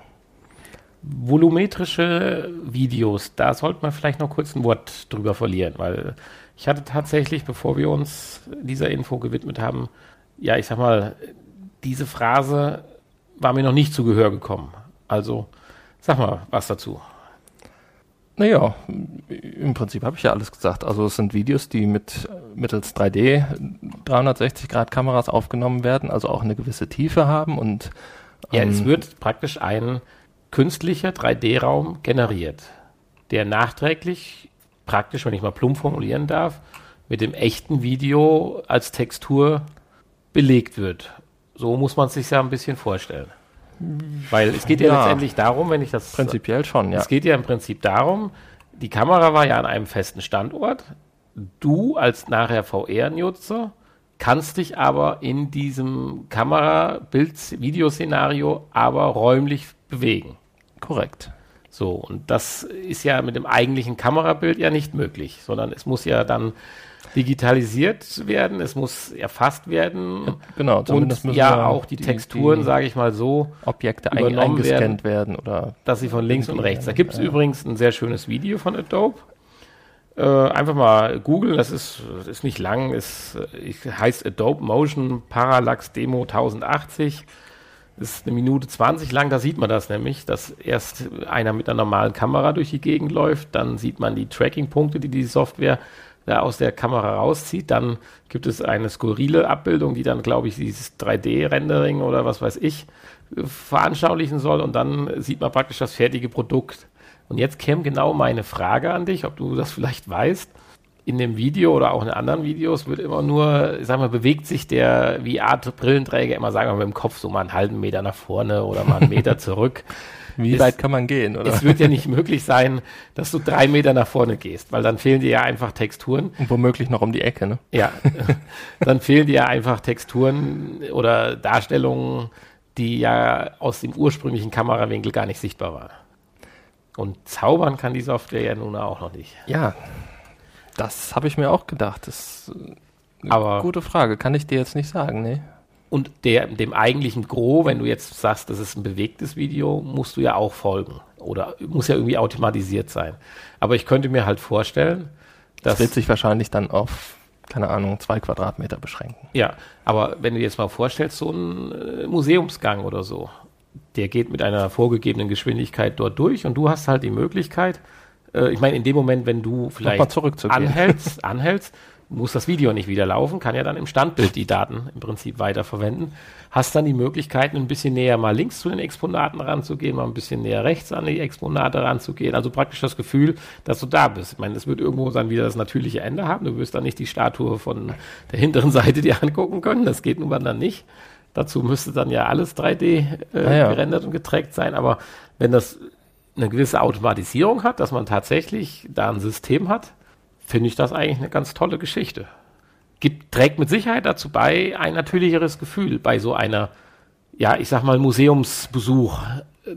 Volumetrische Videos, da sollte man vielleicht noch kurz ein Wort drüber verlieren, weil ich hatte tatsächlich, bevor wir uns dieser Info gewidmet haben, ja, ich sag mal, diese Phrase war mir noch nicht zu Gehör gekommen. Also, sag mal was dazu. Naja, im Prinzip habe ich ja alles gesagt. Also es sind Videos, die mit mittels 3D 360 Grad Kameras aufgenommen werden, also auch eine gewisse Tiefe haben und ähm, ja, es ähm, wird praktisch ein künstlicher 3D-Raum generiert, der nachträglich praktisch, wenn ich mal plump formulieren darf, mit dem echten Video als Textur belegt wird. So muss man es sich ja ein bisschen vorstellen. Weil es geht ja, ja, letztendlich darum, wenn ich das. Prinzipiell schon, ja. Es geht ja im Prinzip darum, die Kamera war ja an einem festen Standort. Du als nachher VR-Nutzer kannst dich aber in diesem Kamera-Bild-Videoszenario aber räumlich bewegen. Korrekt. So, und das ist ja mit dem eigentlichen Kamerabild ja nicht möglich, sondern es muss ja dann digitalisiert werden, es muss erfasst werden. Ja, genau, zumindest und ja auch die, die Texturen, sage ich mal so, Objekte eingescannt werden, werden, oder dass sie von links und rechts. Da gibt es ja. übrigens ein sehr schönes Video von Adobe. Äh, einfach mal googeln, das ist, ist nicht lang, ist, heißt Adobe Motion Parallax Demo 1080. ist eine Minute 20 lang, da sieht man das nämlich, dass erst einer mit einer normalen Kamera durch die Gegend läuft, dann sieht man die Tracking-Punkte, die die Software da aus der Kamera rauszieht. Dann gibt es eine skurrile Abbildung, die dann, glaube ich, dieses 3D-Rendering oder was weiß ich veranschaulichen soll. Und dann sieht man praktisch das fertige Produkt. Und jetzt käme genau meine Frage an dich, ob du das vielleicht weißt. In dem Video oder auch in anderen Videos wird immer nur, sag mal, bewegt sich der VR-Brillenträger immer, sagen wir mal, mit dem Kopf so mal einen halben Meter nach vorne oder mal einen Meter zurück. Wie es, weit kann man gehen, oder? Es wird ja nicht möglich sein, dass du drei Meter nach vorne gehst, weil dann fehlen dir ja einfach Texturen. Und womöglich noch um die Ecke, ne? Ja. dann fehlen dir ja einfach Texturen oder Darstellungen, die ja aus dem ursprünglichen Kamerawinkel gar nicht sichtbar waren. Und zaubern kann die Software ja nun auch noch nicht. Ja, das habe ich mir auch gedacht. Das ist eine Aber gute Frage. Kann ich dir jetzt nicht sagen, ne? Und der, dem eigentlichen Gros, wenn du jetzt sagst, das ist ein bewegtes Video, musst du ja auch folgen. Oder muss ja irgendwie automatisiert sein. Aber ich könnte mir halt vorstellen, dass. Das wird sich wahrscheinlich dann auf, keine Ahnung, zwei Quadratmeter beschränken. Ja, aber wenn du dir jetzt mal vorstellst, so ein äh, Museumsgang oder so, der geht mit einer vorgegebenen Geschwindigkeit dort durch und du hast halt die Möglichkeit, äh, ich meine, in dem Moment, wenn du vielleicht anhältst, anhältst, muss das Video nicht wieder laufen, kann ja dann im Standbild die Daten im Prinzip weiterverwenden. Hast dann die Möglichkeit, ein bisschen näher mal links zu den Exponaten ranzugehen, mal ein bisschen näher rechts an die Exponate ranzugehen. Also praktisch das Gefühl, dass du da bist. Ich meine, es wird irgendwo dann wieder das natürliche Ende haben. Du wirst dann nicht die Statue von der hinteren Seite dir angucken können. Das geht nun mal dann nicht. Dazu müsste dann ja alles 3D äh, ja, ja. gerendert und getrackt sein. Aber wenn das eine gewisse Automatisierung hat, dass man tatsächlich da ein System hat, finde ich das eigentlich eine ganz tolle Geschichte. Gibt, trägt mit Sicherheit dazu bei, ein natürlicheres Gefühl bei so einer, ja, ich sag mal, Museumsbesuch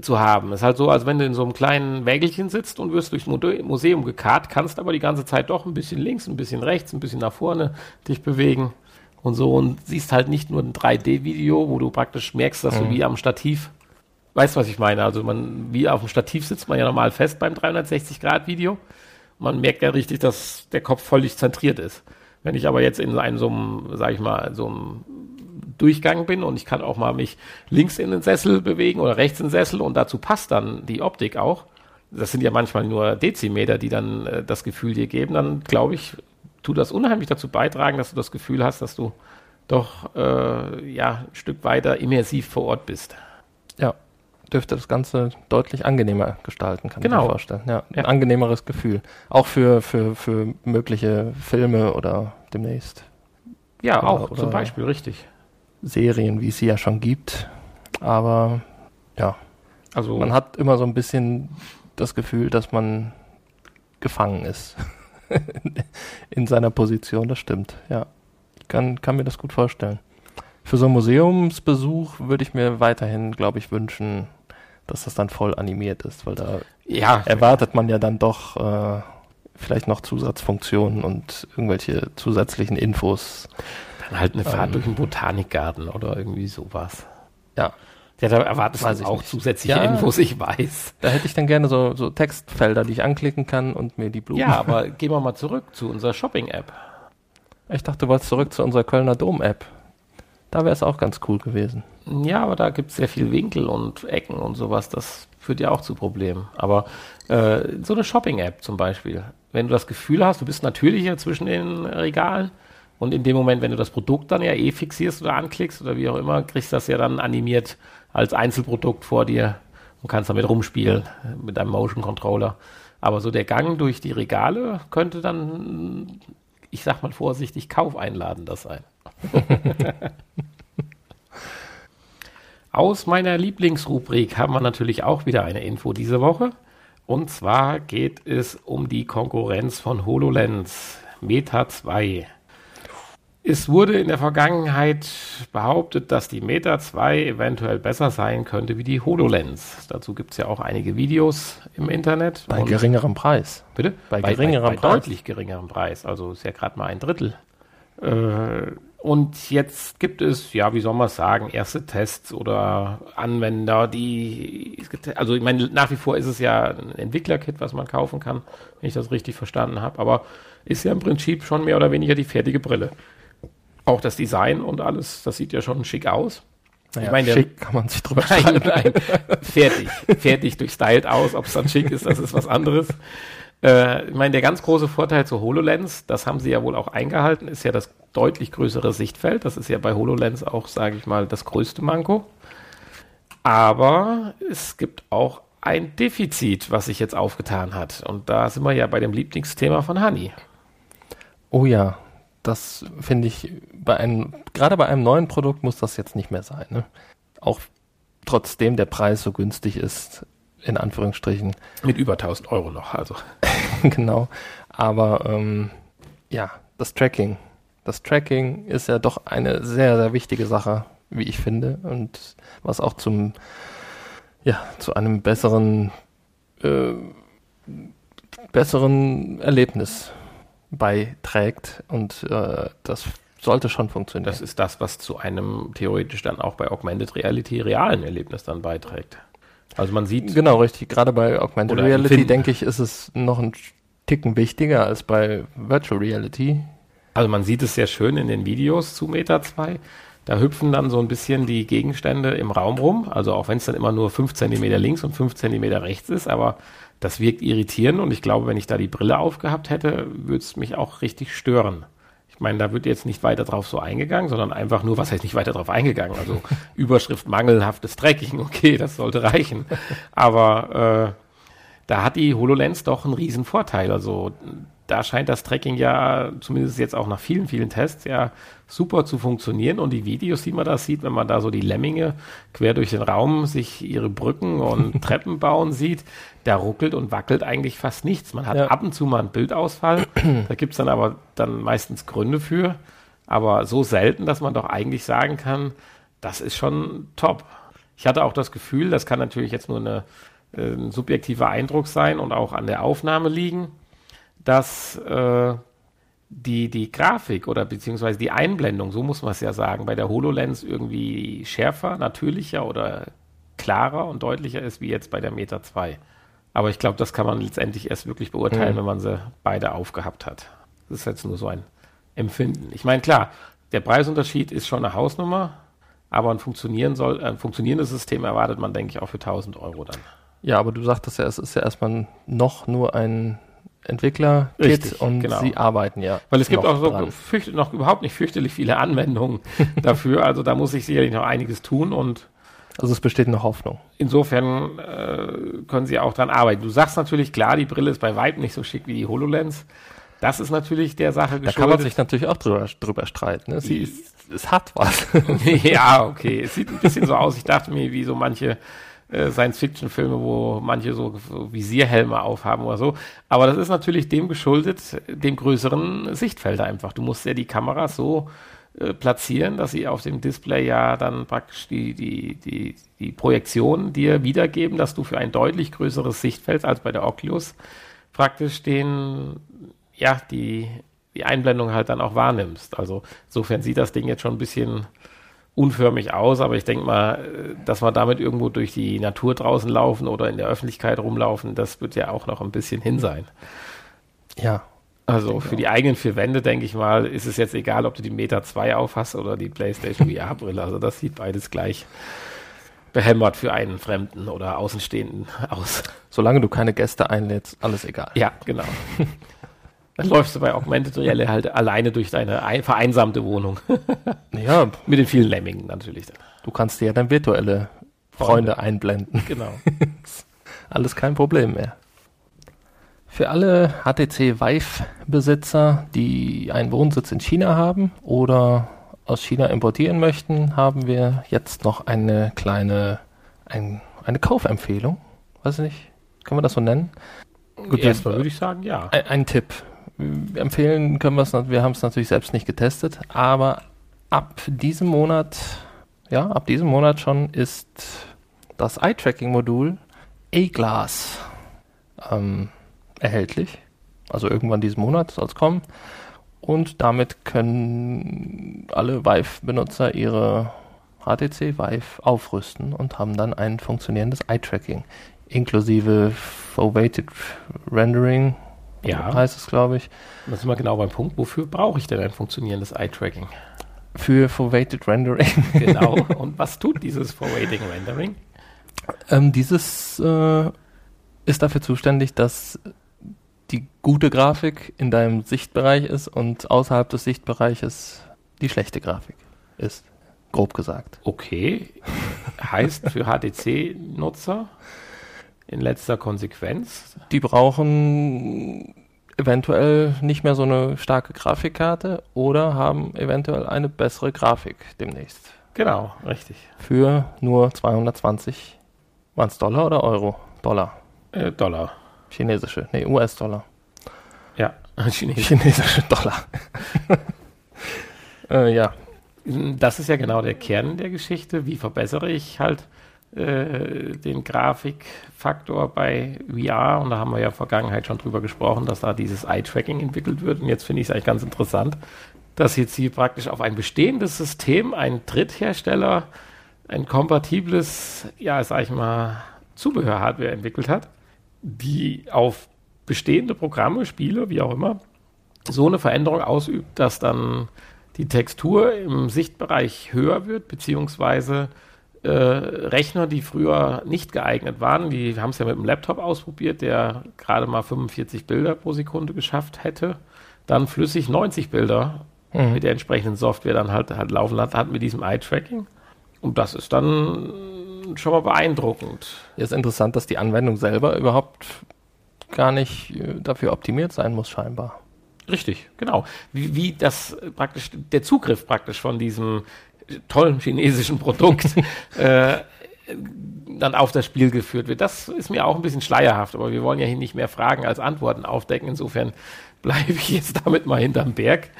zu haben. Ist halt so, als wenn du in so einem kleinen Wägelchen sitzt und wirst durchs Museum gekarrt, kannst aber die ganze Zeit doch ein bisschen links, ein bisschen rechts, ein bisschen nach vorne dich bewegen und so und siehst halt nicht nur ein 3D-Video, wo du praktisch merkst, dass mhm. du wie am Stativ, weißt was ich meine? Also man, wie auf dem Stativ sitzt man ja normal fest beim 360-Grad-Video. Man merkt ja richtig, dass der Kopf völlig zentriert ist. Wenn ich aber jetzt in einem so einem, sag ich mal, so einem Durchgang bin und ich kann auch mal mich links in den Sessel bewegen oder rechts in den Sessel und dazu passt dann die Optik auch. Das sind ja manchmal nur Dezimeter, die dann äh, das Gefühl dir geben. Dann glaube ich, tut das unheimlich dazu beitragen, dass du das Gefühl hast, dass du doch äh, ja ein Stück weiter immersiv vor Ort bist. Ja, dürfte das Ganze deutlich angenehmer gestalten, kann genau. ich mir vorstellen. Ja, ein ja. angenehmeres Gefühl. Auch für, für, für mögliche Filme oder demnächst. Ja, oder, auch oder zum Beispiel, richtig. Serien, wie es sie ja schon gibt. Aber ja, also man hat immer so ein bisschen das Gefühl, dass man gefangen ist in seiner Position. Das stimmt, ja. Ich kann, kann mir das gut vorstellen. Für so einen Museumsbesuch würde ich mir weiterhin, glaube ich, wünschen, dass das dann voll animiert ist, weil da ja. erwartet man ja dann doch äh, vielleicht noch Zusatzfunktionen und irgendwelche zusätzlichen Infos. Dann halt eine Fahrt ähm, durch den Botanikgarten oder irgendwie sowas. Ja. Ja, da erwartest du auch nicht. zusätzliche ja, Infos, ich weiß. Da hätte ich dann gerne so, so Textfelder, die ich anklicken kann und mir die Blumen. Ja, aber gehen wir mal zurück zu unserer Shopping-App. Ich dachte, du wolltest zurück zu unserer Kölner Dom-App. Da wäre es auch ganz cool gewesen. Ja, aber da gibt es sehr viel Winkel und Ecken und sowas. Das führt ja auch zu Problemen. Aber äh, so eine Shopping-App zum Beispiel. Wenn du das Gefühl hast, du bist natürlicher zwischen den Regalen, und in dem Moment, wenn du das Produkt dann ja eh fixierst oder anklickst oder wie auch immer, kriegst du das ja dann animiert als Einzelprodukt vor dir und kannst damit rumspielen mit deinem Motion Controller. Aber so der Gang durch die Regale könnte dann, ich sag mal vorsichtig, kaufeinladender sein. Aus meiner Lieblingsrubrik haben wir natürlich auch wieder eine Info diese Woche. Und zwar geht es um die Konkurrenz von HoloLens Meta 2. Es wurde in der Vergangenheit behauptet, dass die Meta 2 eventuell besser sein könnte wie die HoloLens. Dazu gibt es ja auch einige Videos im Internet. Bei geringerem Preis. Bitte? Bei, bei geringerem bei, bei Preis. deutlich geringerem Preis. Also ist ja gerade mal ein Drittel. Äh, und jetzt gibt es, ja, wie soll man sagen, erste Tests oder Anwender, die, also ich meine, nach wie vor ist es ja ein Entwicklerkit, was man kaufen kann, wenn ich das richtig verstanden habe, aber ist ja im Prinzip schon mehr oder weniger die fertige Brille. Auch das Design und alles, das sieht ja schon schick aus. Naja, ich meine, schick kann man sich drüber nein, nein, fertig, fertig durchstylt aus. Ob es dann schick ist, das ist was anderes. Äh, ich meine, der ganz große Vorteil zu HoloLens, das haben sie ja wohl auch eingehalten, ist ja das deutlich größere Sichtfeld. Das ist ja bei HoloLens auch, sage ich mal, das größte Manko. Aber es gibt auch ein Defizit, was sich jetzt aufgetan hat. Und da sind wir ja bei dem Lieblingsthema von Hani. Oh ja, das finde ich bei einem, gerade bei einem neuen Produkt muss das jetzt nicht mehr sein. Ne? Auch trotzdem der Preis so günstig ist, in Anführungsstrichen. Mit über 1000 Euro noch, also. genau. Aber ähm, ja, das Tracking. Das Tracking ist ja doch eine sehr, sehr wichtige Sache, wie ich finde. Und was auch zum, ja, zu einem besseren, äh, besseren Erlebnis beiträgt und äh, das sollte schon funktionieren. Das ist das, was zu einem theoretisch dann auch bei Augmented Reality realen Erlebnis dann beiträgt. Also man sieht. Genau, richtig. Gerade bei Augmented Reality, denke ich, ist es noch ein Ticken wichtiger als bei Virtual Reality. Also man sieht es sehr schön in den Videos zu Meta 2. Da hüpfen dann so ein bisschen die Gegenstände im Raum rum. Also auch wenn es dann immer nur 5 cm links und 5 cm rechts ist, aber das wirkt irritierend und ich glaube, wenn ich da die Brille aufgehabt hätte, würde es mich auch richtig stören. Ich meine, da wird jetzt nicht weiter drauf so eingegangen, sondern einfach nur, was heißt nicht weiter drauf eingegangen? Also Überschrift mangelhaftes Tracking, okay, das sollte reichen. Aber äh, da hat die HoloLens doch einen riesen Vorteil. Also da scheint das Tracking ja, zumindest jetzt auch nach vielen, vielen Tests, ja super zu funktionieren. Und die Videos, die man da sieht, wenn man da so die Lemminge quer durch den Raum sich ihre Brücken und Treppen bauen sieht, da ruckelt und wackelt eigentlich fast nichts. Man hat ja. ab und zu mal einen Bildausfall. da gibt es dann aber dann meistens Gründe für. Aber so selten, dass man doch eigentlich sagen kann, das ist schon top. Ich hatte auch das Gefühl, das kann natürlich jetzt nur eine, äh, ein subjektiver Eindruck sein und auch an der Aufnahme liegen, dass äh, die, die Grafik oder beziehungsweise die Einblendung, so muss man es ja sagen, bei der HoloLens irgendwie schärfer, natürlicher oder klarer und deutlicher ist wie jetzt bei der Meta 2. Aber ich glaube, das kann man letztendlich erst wirklich beurteilen, mhm. wenn man sie beide aufgehabt hat. Das ist jetzt nur so ein Empfinden. Ich meine, klar, der Preisunterschied ist schon eine Hausnummer, aber ein, funktionieren soll, ein funktionierendes System erwartet man, denke ich, auch für 1000 Euro dann. Ja, aber du sagtest ja, es ist ja erstmal noch nur ein Entwickler-Kit und genau. sie arbeiten ja. Weil es gibt auch so fürcht, noch überhaupt nicht fürchterlich viele Anwendungen dafür. Also da muss ich sicherlich noch einiges tun und also es besteht noch Hoffnung. Insofern äh, können sie auch dran arbeiten. Du sagst natürlich, klar, die Brille ist bei weitem nicht so schick wie die HoloLens. Das ist natürlich der Sache geschuldet. Da kann man sich natürlich auch drüber, drüber streiten. Ne? Sie ist, es hat was. ja, okay. Es sieht ein bisschen so aus. Ich dachte mir, wie so manche äh, Science-Fiction-Filme, wo manche so, so Visierhelme aufhaben oder so. Aber das ist natürlich dem geschuldet, dem größeren Sichtfeld einfach. Du musst ja die Kameras so äh, platzieren, dass sie auf dem Display ja dann praktisch die, die, die, die Projektion dir wiedergeben, dass du für ein deutlich größeres Sichtfeld als bei der Oculus praktisch den, ja, die, die Einblendung halt dann auch wahrnimmst. Also insofern sieht das Ding jetzt schon ein bisschen unförmig aus, aber ich denke mal, dass wir damit irgendwo durch die Natur draußen laufen oder in der Öffentlichkeit rumlaufen, das wird ja auch noch ein bisschen hin sein. Ja. Also für auch. die eigenen vier Wände, denke ich mal, ist es jetzt egal, ob du die Meta 2 aufhast oder die PlayStation VR-Brille. Also das sieht beides gleich behämmert für einen Fremden oder Außenstehenden aus. Solange du keine Gäste einlädst, alles egal. Ja, genau. Dann läufst du bei Augmented Reality halt alleine durch deine vereinsamte Wohnung. ja. Mit den vielen Lemmingen natürlich. Du kannst dir ja dann virtuelle Freunde, Freunde einblenden. Genau. Alles kein Problem mehr. Für alle HTC Vive-Besitzer, die einen Wohnsitz in China haben oder aus China importieren möchten, haben wir jetzt noch eine kleine ein, eine Kaufempfehlung. Weiß ich nicht, können wir das so nennen? Gut, erstmal würde ich sagen, ja. Ein, ein Tipp empfehlen können wir es, wir haben es natürlich selbst nicht getestet, aber ab diesem Monat, ja, ab diesem Monat schon ist das Eye-Tracking-Modul A-Glass ähm, erhältlich. Also irgendwann diesen Monat soll es kommen. Und damit können alle Vive-Benutzer ihre HTC Vive aufrüsten und haben dann ein funktionierendes Eye-Tracking inklusive Foveated Rendering ja. heißt es, glaube ich. Das ist mal genau beim Punkt. Wofür brauche ich denn ein funktionierendes Eye-Tracking? Für Forweighted Rendering. genau. Und was tut dieses Forweighted Rendering? Ähm, dieses äh, ist dafür zuständig, dass die gute Grafik in deinem Sichtbereich ist und außerhalb des Sichtbereiches die schlechte Grafik ist. Grob gesagt. Okay. heißt für HTC-Nutzer, in letzter Konsequenz. Die brauchen eventuell nicht mehr so eine starke Grafikkarte oder haben eventuell eine bessere Grafik demnächst. Genau, richtig. Für nur 220, waren es Dollar oder Euro? Dollar. Äh, Dollar. Chinesische, nee, US-Dollar. Ja, chinesische, chinesische Dollar. äh, ja. Das ist ja genau der Kern der Geschichte. Wie verbessere ich halt äh, den Grafikfaktor bei VR und da haben wir ja in der Vergangenheit schon drüber gesprochen, dass da dieses Eye-Tracking entwickelt wird und jetzt finde ich es eigentlich ganz interessant, dass jetzt hier praktisch auf ein bestehendes System ein Dritthersteller ein kompatibles, ja, sag ich mal, Zubehör-Hardware entwickelt hat, die auf bestehende Programme, Spiele, wie auch immer, so eine Veränderung ausübt, dass dann die Textur im Sichtbereich höher wird, beziehungsweise äh, Rechner, die früher nicht geeignet waren, die haben es ja mit dem Laptop ausprobiert, der gerade mal 45 Bilder pro Sekunde geschafft hätte, dann flüssig 90 Bilder mhm. mit der entsprechenden Software dann halt, halt laufen hat, hat mit diesem Eye-Tracking. Und das ist dann schon mal beeindruckend. Ja, ist interessant, dass die Anwendung selber überhaupt gar nicht äh, dafür optimiert sein muss, scheinbar. Richtig, genau. Wie, wie das praktisch, der Zugriff praktisch von diesem tollen chinesischen Produkt äh, dann auf das Spiel geführt wird. Das ist mir auch ein bisschen schleierhaft, aber wir wollen ja hier nicht mehr Fragen als Antworten aufdecken. Insofern bleibe ich jetzt damit mal hinterm Berg.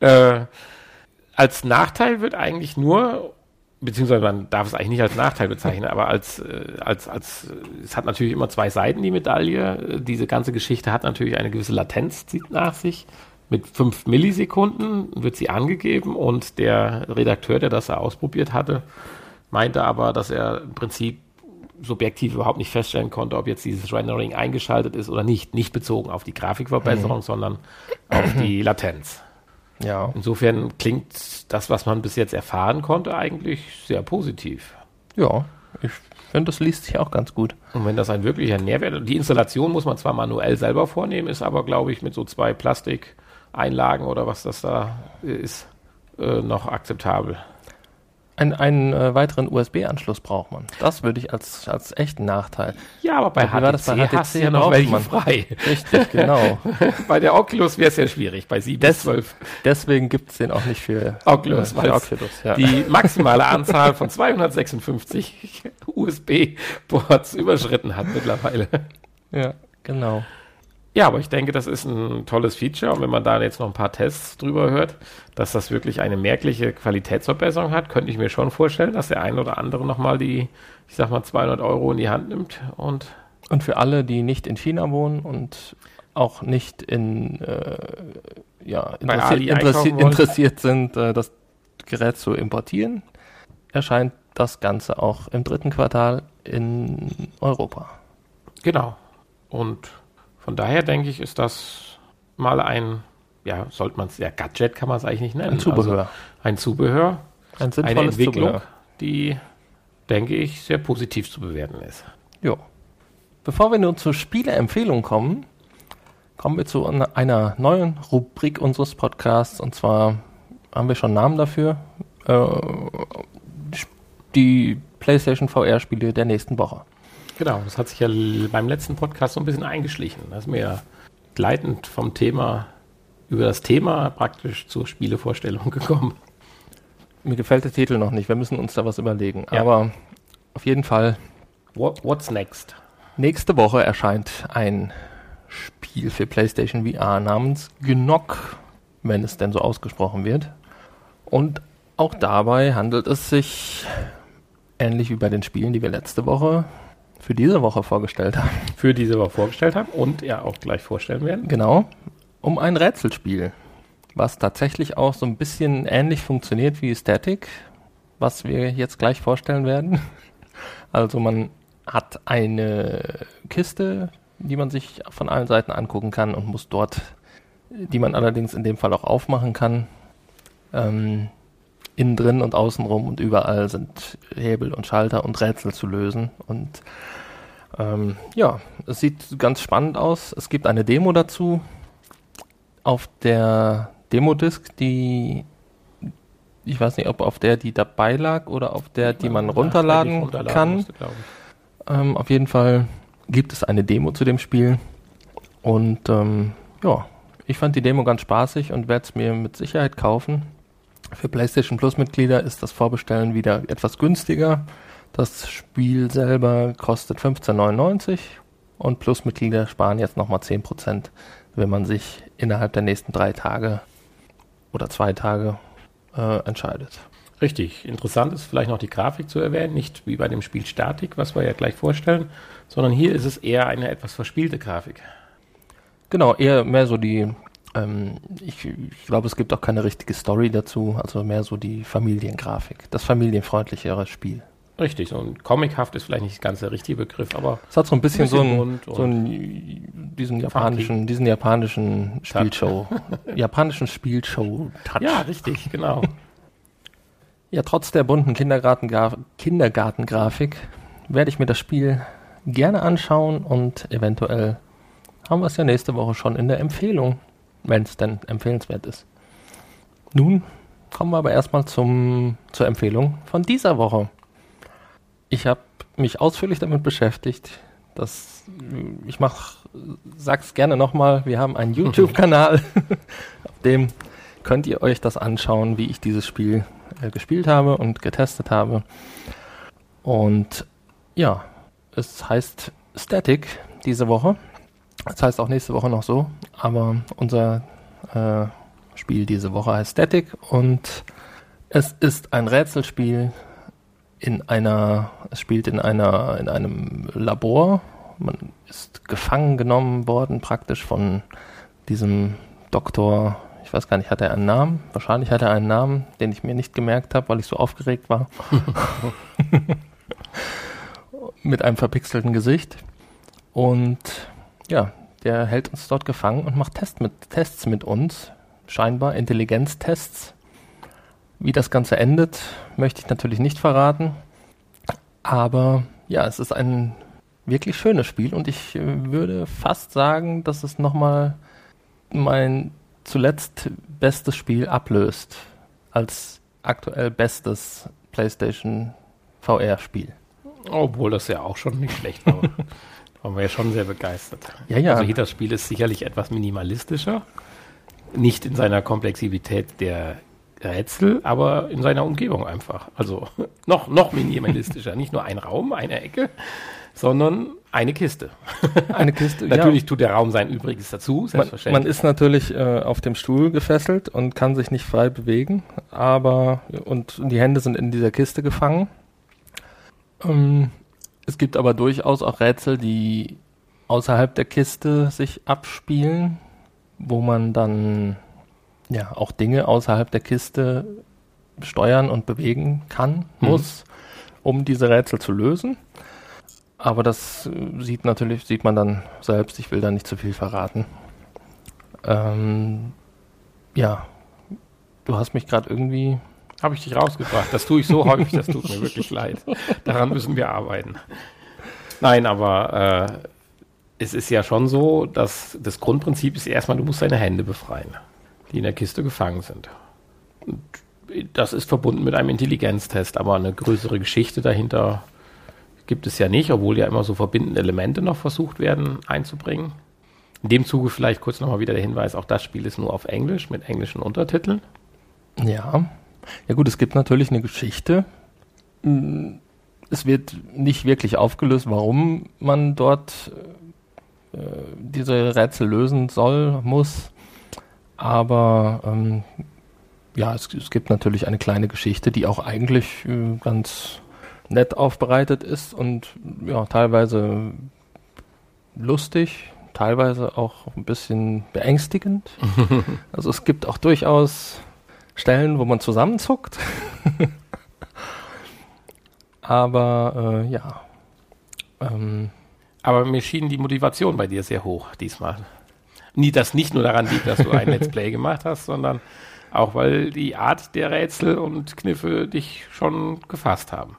Äh, als Nachteil wird eigentlich nur, beziehungsweise man darf es eigentlich nicht als Nachteil bezeichnen, aber als, äh, als, als, es hat natürlich immer zwei Seiten, die Medaille. Diese ganze Geschichte hat natürlich eine gewisse Latenz nach sich. Mit fünf Millisekunden wird sie angegeben und der Redakteur, der das da ausprobiert hatte, meinte aber, dass er im Prinzip subjektiv überhaupt nicht feststellen konnte, ob jetzt dieses Rendering eingeschaltet ist oder nicht. Nicht bezogen auf die Grafikverbesserung, mhm. sondern auf die Latenz. Ja. Insofern klingt das, was man bis jetzt erfahren konnte, eigentlich sehr positiv. Ja, ich finde, das liest sich auch ganz gut. Und wenn das ein wirklicher Nährwert, die Installation muss man zwar manuell selber vornehmen, ist aber, glaube ich, mit so zwei Plastikeinlagen oder was das da ist, äh, noch akzeptabel. Ein, einen äh, weiteren USB-Anschluss braucht man. Das würde ich als, als echten Nachteil. Ja, aber bei HTC, das bei HTC hast du ja noch welche man. frei. Richtig, genau. bei der Oculus wäre es ja schwierig, bei 7 Des, 12. Deswegen gibt es den auch nicht für Oculus, äh, weil Oculus, ja. die maximale Anzahl von 256 USB-Ports überschritten hat mittlerweile. Ja, genau. Ja, aber ich denke, das ist ein tolles Feature. Und wenn man da jetzt noch ein paar Tests drüber hört, dass das wirklich eine merkliche Qualitätsverbesserung hat, könnte ich mir schon vorstellen, dass der ein oder andere nochmal die, ich sag mal, 200 Euro in die Hand nimmt und. Und für alle, die nicht in China wohnen und auch nicht in, äh, ja, interessi interessi interessiert sind, äh, das Gerät zu importieren, erscheint das Ganze auch im dritten Quartal in Europa. Genau. Und von daher denke ich, ist das mal ein, ja, sollte man es, ja, Gadget kann man es eigentlich nicht nennen. Ein Zubehör. Also ein Zubehör. Ein eine Entwicklung, Zubehör. die, denke ich, sehr positiv zu bewerten ist. Ja. Bevor wir nun zur Spieleempfehlung kommen, kommen wir zu einer neuen Rubrik unseres Podcasts. Und zwar haben wir schon einen Namen dafür. Äh, die PlayStation VR-Spiele der nächsten Woche. Genau, das hat sich ja beim letzten Podcast so ein bisschen eingeschlichen. Da ist mir ja gleitend vom Thema über das Thema praktisch zur Spielevorstellung gekommen. Mir gefällt der Titel noch nicht, wir müssen uns da was überlegen. Ja. Aber auf jeden Fall. What, what's next? Nächste Woche erscheint ein Spiel für PlayStation VR namens Gnock, wenn es denn so ausgesprochen wird. Und auch dabei handelt es sich ähnlich wie bei den Spielen, die wir letzte Woche für diese Woche vorgestellt haben. Für diese Woche vorgestellt haben und ja auch gleich vorstellen werden. Genau. Um ein Rätselspiel, was tatsächlich auch so ein bisschen ähnlich funktioniert wie Static, was wir jetzt gleich vorstellen werden. Also man hat eine Kiste, die man sich von allen Seiten angucken kann und muss dort, die man allerdings in dem Fall auch aufmachen kann. Ähm, innen drin und außenrum und überall sind Hebel und Schalter und Rätsel zu lösen. Und ähm, ja, es sieht ganz spannend aus. Es gibt eine Demo dazu. Auf der Demo-Disc, die ich weiß nicht, ob auf der die dabei lag oder auf der, die man runterladen, runterladen kann. Musste, ähm, auf jeden Fall gibt es eine Demo zu dem Spiel. Und ähm, ja, ich fand die Demo ganz spaßig und werde es mir mit Sicherheit kaufen. Für PlayStation Plus Mitglieder ist das Vorbestellen wieder etwas günstiger. Das Spiel selber kostet 15,99 und Plus-Mitglieder sparen jetzt nochmal 10%, wenn man sich innerhalb der nächsten drei Tage oder zwei Tage äh, entscheidet. Richtig. Interessant ist vielleicht noch die Grafik zu erwähnen, nicht wie bei dem Spiel Statik, was wir ja gleich vorstellen, sondern hier ist es eher eine etwas verspielte Grafik. Genau, eher mehr so die, ähm, ich, ich glaube, es gibt auch keine richtige Story dazu, also mehr so die Familiengrafik, das familienfreundlichere Spiel. Richtig, so ein comichaft ist vielleicht nicht ganz der richtige Begriff, aber es hat so ein bisschen, ein bisschen so, ein, so ein, diesen japanischen, diesen japanischen Spielshow, japanischen Spielshow-Touch. Ja, richtig, genau. ja, trotz der bunten Kindergartengrafik werde ich mir das Spiel gerne anschauen und eventuell haben wir es ja nächste Woche schon in der Empfehlung, wenn es denn empfehlenswert ist. Nun kommen wir aber erstmal zum, zur Empfehlung von dieser Woche. Ich habe mich ausführlich damit beschäftigt. Das, ich mach, sag's gerne nochmal. Wir haben einen YouTube-Kanal, auf dem könnt ihr euch das anschauen, wie ich dieses Spiel äh, gespielt habe und getestet habe. Und ja, es heißt Static diese Woche. Es heißt auch nächste Woche noch so, aber unser äh, Spiel diese Woche heißt Static und es ist ein Rätselspiel in einer, es spielt in einer, in einem Labor. Man ist gefangen genommen worden, praktisch von diesem Doktor, ich weiß gar nicht, hat er einen Namen? Wahrscheinlich hat er einen Namen, den ich mir nicht gemerkt habe, weil ich so aufgeregt war. Mit einem verpixelten Gesicht. Und ja, der hält uns dort gefangen und macht Test mit, Tests mit uns. Scheinbar Intelligenztests. Wie das Ganze endet, möchte ich natürlich nicht verraten. Aber ja, es ist ein wirklich schönes Spiel und ich äh, würde fast sagen, dass es nochmal mein zuletzt bestes Spiel ablöst als aktuell bestes PlayStation VR-Spiel. Obwohl das ja auch schon nicht schlecht war. waren wir ja schon sehr begeistert. Ja, ja. Also das Spiel ist sicherlich etwas minimalistischer. Nicht in seiner Komplexität der Rätsel, aber in seiner Umgebung einfach. Also noch, noch minimalistischer. Nicht nur ein Raum, eine Ecke, sondern eine Kiste. Eine Kiste, Natürlich ja. tut der Raum sein Übriges dazu, selbstverständlich. Man, man ist natürlich äh, auf dem Stuhl gefesselt und kann sich nicht frei bewegen, aber und die Hände sind in dieser Kiste gefangen. Ähm, es gibt aber durchaus auch Rätsel, die außerhalb der Kiste sich abspielen, wo man dann ja auch Dinge außerhalb der Kiste steuern und bewegen kann, mhm. muss, mhm. um diese Rätsel zu lösen. Aber das äh, sieht natürlich, sieht man dann selbst. Ich will da nicht zu viel verraten. Ähm, ja, du hast mich gerade irgendwie. Habe ich dich rausgebracht. Das tue ich so häufig, das tut mir wirklich leid. Daran müssen wir arbeiten. Nein, aber äh, es ist ja schon so, dass das Grundprinzip ist erstmal, du musst deine Hände befreien, die in der Kiste gefangen sind. Und das ist verbunden mit einem Intelligenztest, aber eine größere Geschichte dahinter gibt es ja nicht, obwohl ja immer so verbindende Elemente noch versucht werden einzubringen. In dem Zuge vielleicht kurz nochmal wieder der Hinweis, auch das Spiel ist nur auf Englisch mit englischen Untertiteln. Ja. Ja gut, es gibt natürlich eine Geschichte. Es wird nicht wirklich aufgelöst, warum man dort äh, diese Rätsel lösen soll, muss. Aber ähm, ja, es, es, gibt natürlich eine kleine Geschichte, die auch eigentlich äh, ganz nett aufbereitet ist und ja, teilweise lustig, teilweise auch ein bisschen beängstigend. also es gibt auch durchaus Stellen, wo man zusammenzuckt. Aber äh, ja. Ähm, Aber mir schien die Motivation bei dir sehr hoch diesmal. Nie, das nicht nur daran liegt, dass du ein Let's Play gemacht hast, sondern auch weil die Art der Rätsel und Kniffe dich schon gefasst haben.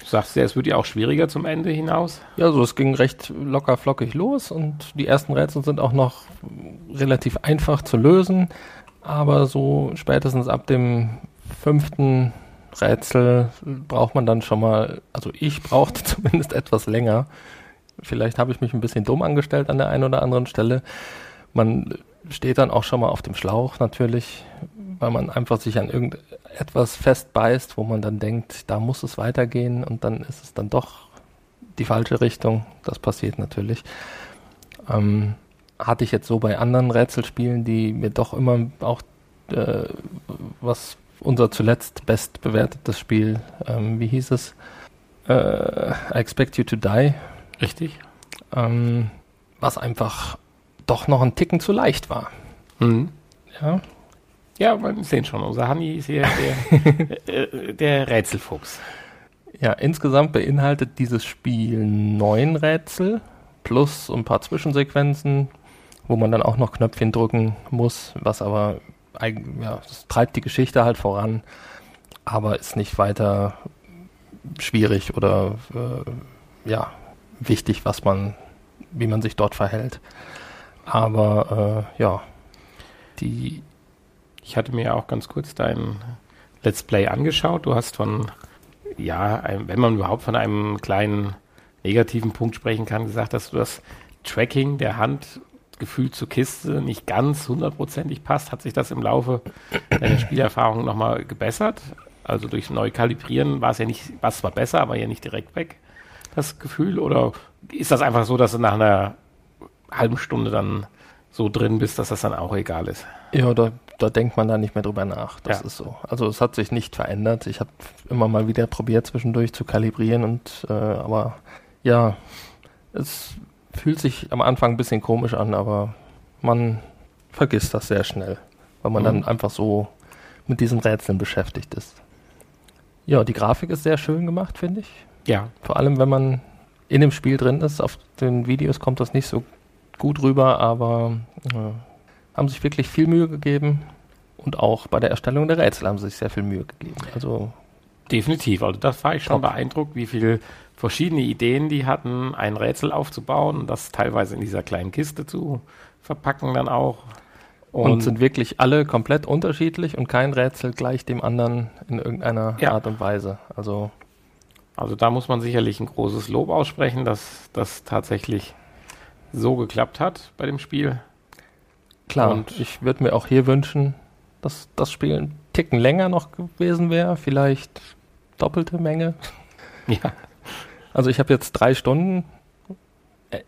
Du sagst ja, es wird ja auch schwieriger zum Ende hinaus. Ja, so es ging recht locker flockig los und die ersten Rätsel sind auch noch relativ einfach zu lösen. Aber so spätestens ab dem fünften Rätsel braucht man dann schon mal, also ich brauchte zumindest etwas länger. Vielleicht habe ich mich ein bisschen dumm angestellt an der einen oder anderen Stelle. Man steht dann auch schon mal auf dem Schlauch natürlich, weil man einfach sich an irgendetwas festbeißt, wo man dann denkt, da muss es weitergehen und dann ist es dann doch die falsche Richtung. Das passiert natürlich. Ähm, hatte ich jetzt so bei anderen Rätselspielen, die mir doch immer auch äh, was unser zuletzt bestbewertetes Spiel, ähm, wie hieß es? Äh, I Expect You to Die. Richtig. Ähm, was einfach doch noch ein Ticken zu leicht war. Mhm. Ja, ja, wir sehen schon, unser Hanni ist hier der, äh, der Rätselfuchs. Ja, insgesamt beinhaltet dieses Spiel neun Rätsel plus ein paar Zwischensequenzen, wo man dann auch noch Knöpfchen drücken muss, was aber ja, das treibt die Geschichte halt voran, aber ist nicht weiter schwierig oder äh, ja wichtig, was man, wie man sich dort verhält. Aber äh, ja, die ich hatte mir auch ganz kurz dein Let's Play angeschaut. Du hast von, ja, wenn man überhaupt von einem kleinen negativen Punkt sprechen kann, gesagt, dass du das Tracking der Hand gefühlt zur Kiste nicht ganz hundertprozentig passt. Hat sich das im Laufe deiner Spielerfahrung nochmal gebessert? Also durch Neukalibrieren war es ja nicht, war es zwar besser, aber ja nicht direkt weg, das Gefühl? Oder ist das einfach so, dass du nach einer halben Stunde dann so drin bist, dass das dann auch egal ist? Ja, da, da denkt man da nicht mehr drüber nach. Das Ja. ist so. Also es hat sich nicht verändert. Ich habe immer mal wieder probiert, zwischendurch zu kalibrieren und äh, aber ja, es fühlt sich am Anfang ein bisschen komisch an, aber man vergisst das sehr schnell, weil man Mhm. dann einfach so mit diesen Rätseln beschäftigt ist. Ja, die Grafik ist sehr schön gemacht, finde ich. Ja, Vor allem, wenn man in dem Spiel drin ist. Auf den Videos kommt das nicht so gut rüber, aber äh, haben sich wirklich viel Mühe gegeben. Und auch bei der Erstellung der Rätsel haben sie sich sehr viel Mühe gegeben. Also, definitiv. Also das war ich schon Top. beeindruckt, wie viele verschiedene Ideen die hatten, ein Rätsel aufzubauen und das teilweise in dieser kleinen Kiste zu verpacken dann auch. und, sind wirklich alle komplett unterschiedlich und kein Rätsel gleich dem anderen in irgendeiner Ja. Art und Weise. Also, Also da muss man sicherlich ein großes Lob aussprechen, dass das tatsächlich so geklappt hat bei dem Spiel. klar, Und- ich würde mir auch hier wünschen, dass das Spiel ein Ticken länger noch gewesen wäre. Vielleicht doppelte Menge. Ja, Also ich habe jetzt drei Stunden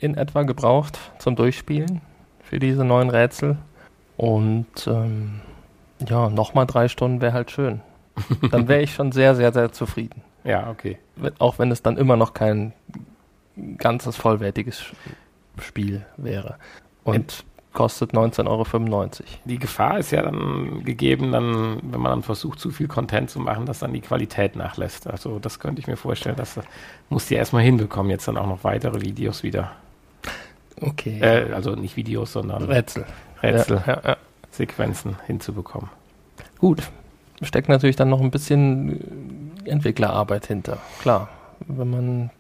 in etwa gebraucht zum Durchspielen für diese neuen Rätsel. Und ähm, ja, nochmal drei Stunden wäre halt schön. Dann wäre ich schon sehr, sehr, sehr zufrieden. ja, okay. Auch wenn es dann immer noch kein ganzes vollwertiges Spiel wäre. Und kostet 19,95 Euro. Die Gefahr ist ja dann gegeben, dann, wenn man dann versucht, zu viel Content zu machen, dass dann die Qualität nachlässt. Also das könnte ich mir vorstellen, dass das muss die erstmal hinbekommen, jetzt dann auch noch weitere Videos wieder. Okay. Äh, also nicht Videos, sondern Rätsel. Rätsel, Ja, ja, ja. Sequenzen hinzubekommen. Gut. Steckt natürlich dann noch ein bisschen Entwicklerarbeit hinter. Klar. Wenn man,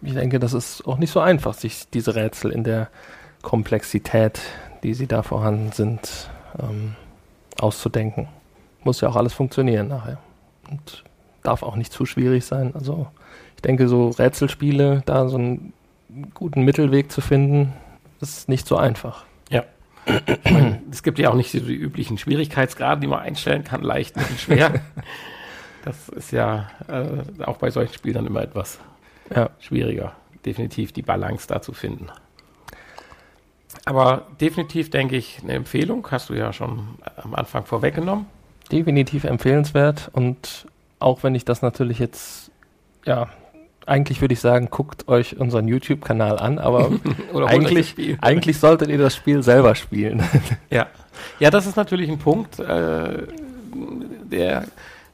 ich denke, das ist auch nicht so einfach, sich diese Rätsel in der Komplexität, die sie da vorhanden sind, ähm, auszudenken. Muss ja auch alles funktionieren nachher. Und darf auch nicht zu schwierig sein. Also, ich denke, so Rätselspiele, da so einen guten Mittelweg zu finden, ist nicht so einfach. Meine, es gibt ja auch nicht so die üblichen Schwierigkeitsgrade, die man einstellen kann, leicht, mittel, schwer. Das ist ja äh, auch bei solchen Spielen dann immer etwas Ja. schwieriger, definitiv die Balance da zu finden. Aber definitiv denke ich eine Empfehlung, hast du ja schon am Anfang vorweggenommen. definitiv empfehlenswert und auch wenn ich das natürlich jetzt, ja, eigentlich würde ich sagen, guckt euch unseren YouTube-Kanal an, aber eigentlich, eigentlich solltet ihr das Spiel selber spielen. Ja. ja, das ist natürlich ein Punkt, äh, der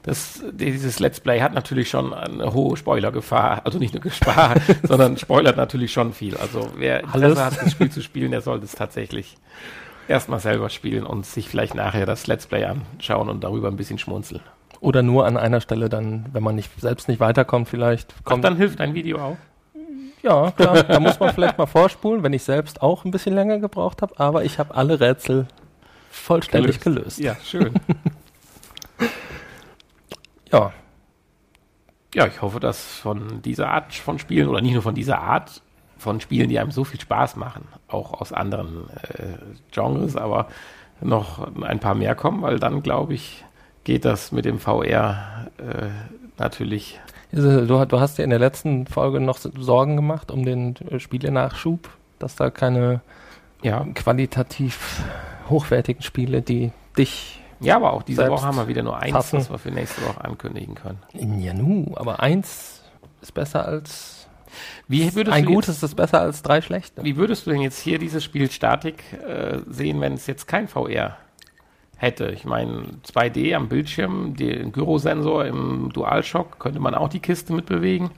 das, dieses Let's Play hat natürlich schon eine hohe Spoilergefahr, also nicht nur Gefahr, sondern spoilert natürlich schon viel. Also wer Interesse Alles. hat, das Spiel zu spielen, der sollte es tatsächlich erstmal selber spielen und sich vielleicht nachher das Let's Play anschauen und darüber ein bisschen schmunzeln. Oder nur an einer Stelle dann, wenn man nicht, selbst nicht weiterkommt, vielleicht Kommt kommt dann hilft ein Video auch. Ja, klar, da muss man vielleicht mal vorspulen, wenn ich selbst auch ein bisschen länger gebraucht habe, aber ich habe alle Rätsel vollständig gelöst. Ja, schön. Ja, Ja, ich hoffe, dass von dieser Art von Spielen oder nicht nur von dieser Art von Spielen, die einem so viel Spaß machen, auch aus anderen äh, Genres, aber noch ein paar mehr kommen, weil dann, glaube ich, geht das mit dem VR äh, natürlich. Du, du hast dir in der letzten Folge noch Sorgen gemacht um den äh, Spielenachschub, dass da keine Ja, qualitativ hochwertigen Spiele, die dich ja aber auch diese Woche haben wir wieder nur eins, fassen. was wir für nächste Woche ankündigen können. ja nu, aber eins ist besser als Wie würdest, ein gutes jetzt, ist besser als drei schlechte. wie würdest du denn jetzt hier dieses Spiel Statik äh, sehen, wenn es jetzt kein VR hätte? Ich meine, 2D am Bildschirm, den Gyrosensor im DualShock, könnte man auch die Kiste mitbewegen.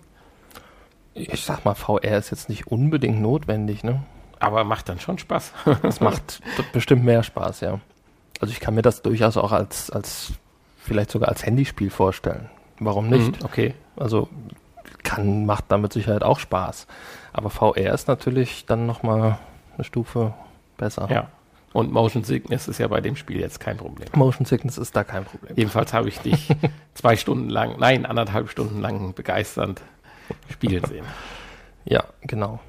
Ich sag mal, VR ist jetzt nicht unbedingt notwendig, ne? Aber macht dann schon Spaß. Das macht bestimmt mehr Spaß, ja. Also ich kann mir das durchaus auch als, als vielleicht sogar als Handyspiel vorstellen. Warum nicht? Mhm, Okay. Also kann, macht damit Sicherheit auch Spaß. Aber VR ist natürlich dann nochmal eine Stufe besser. Ja. Und Motion Sickness ist ja bei dem Spiel jetzt kein Problem. Motion Sickness ist da kein Problem. Jedenfalls habe ich dich zwei Stunden lang, nein, anderthalb Stunden lang begeisternd spielen sehen. Ja, genau.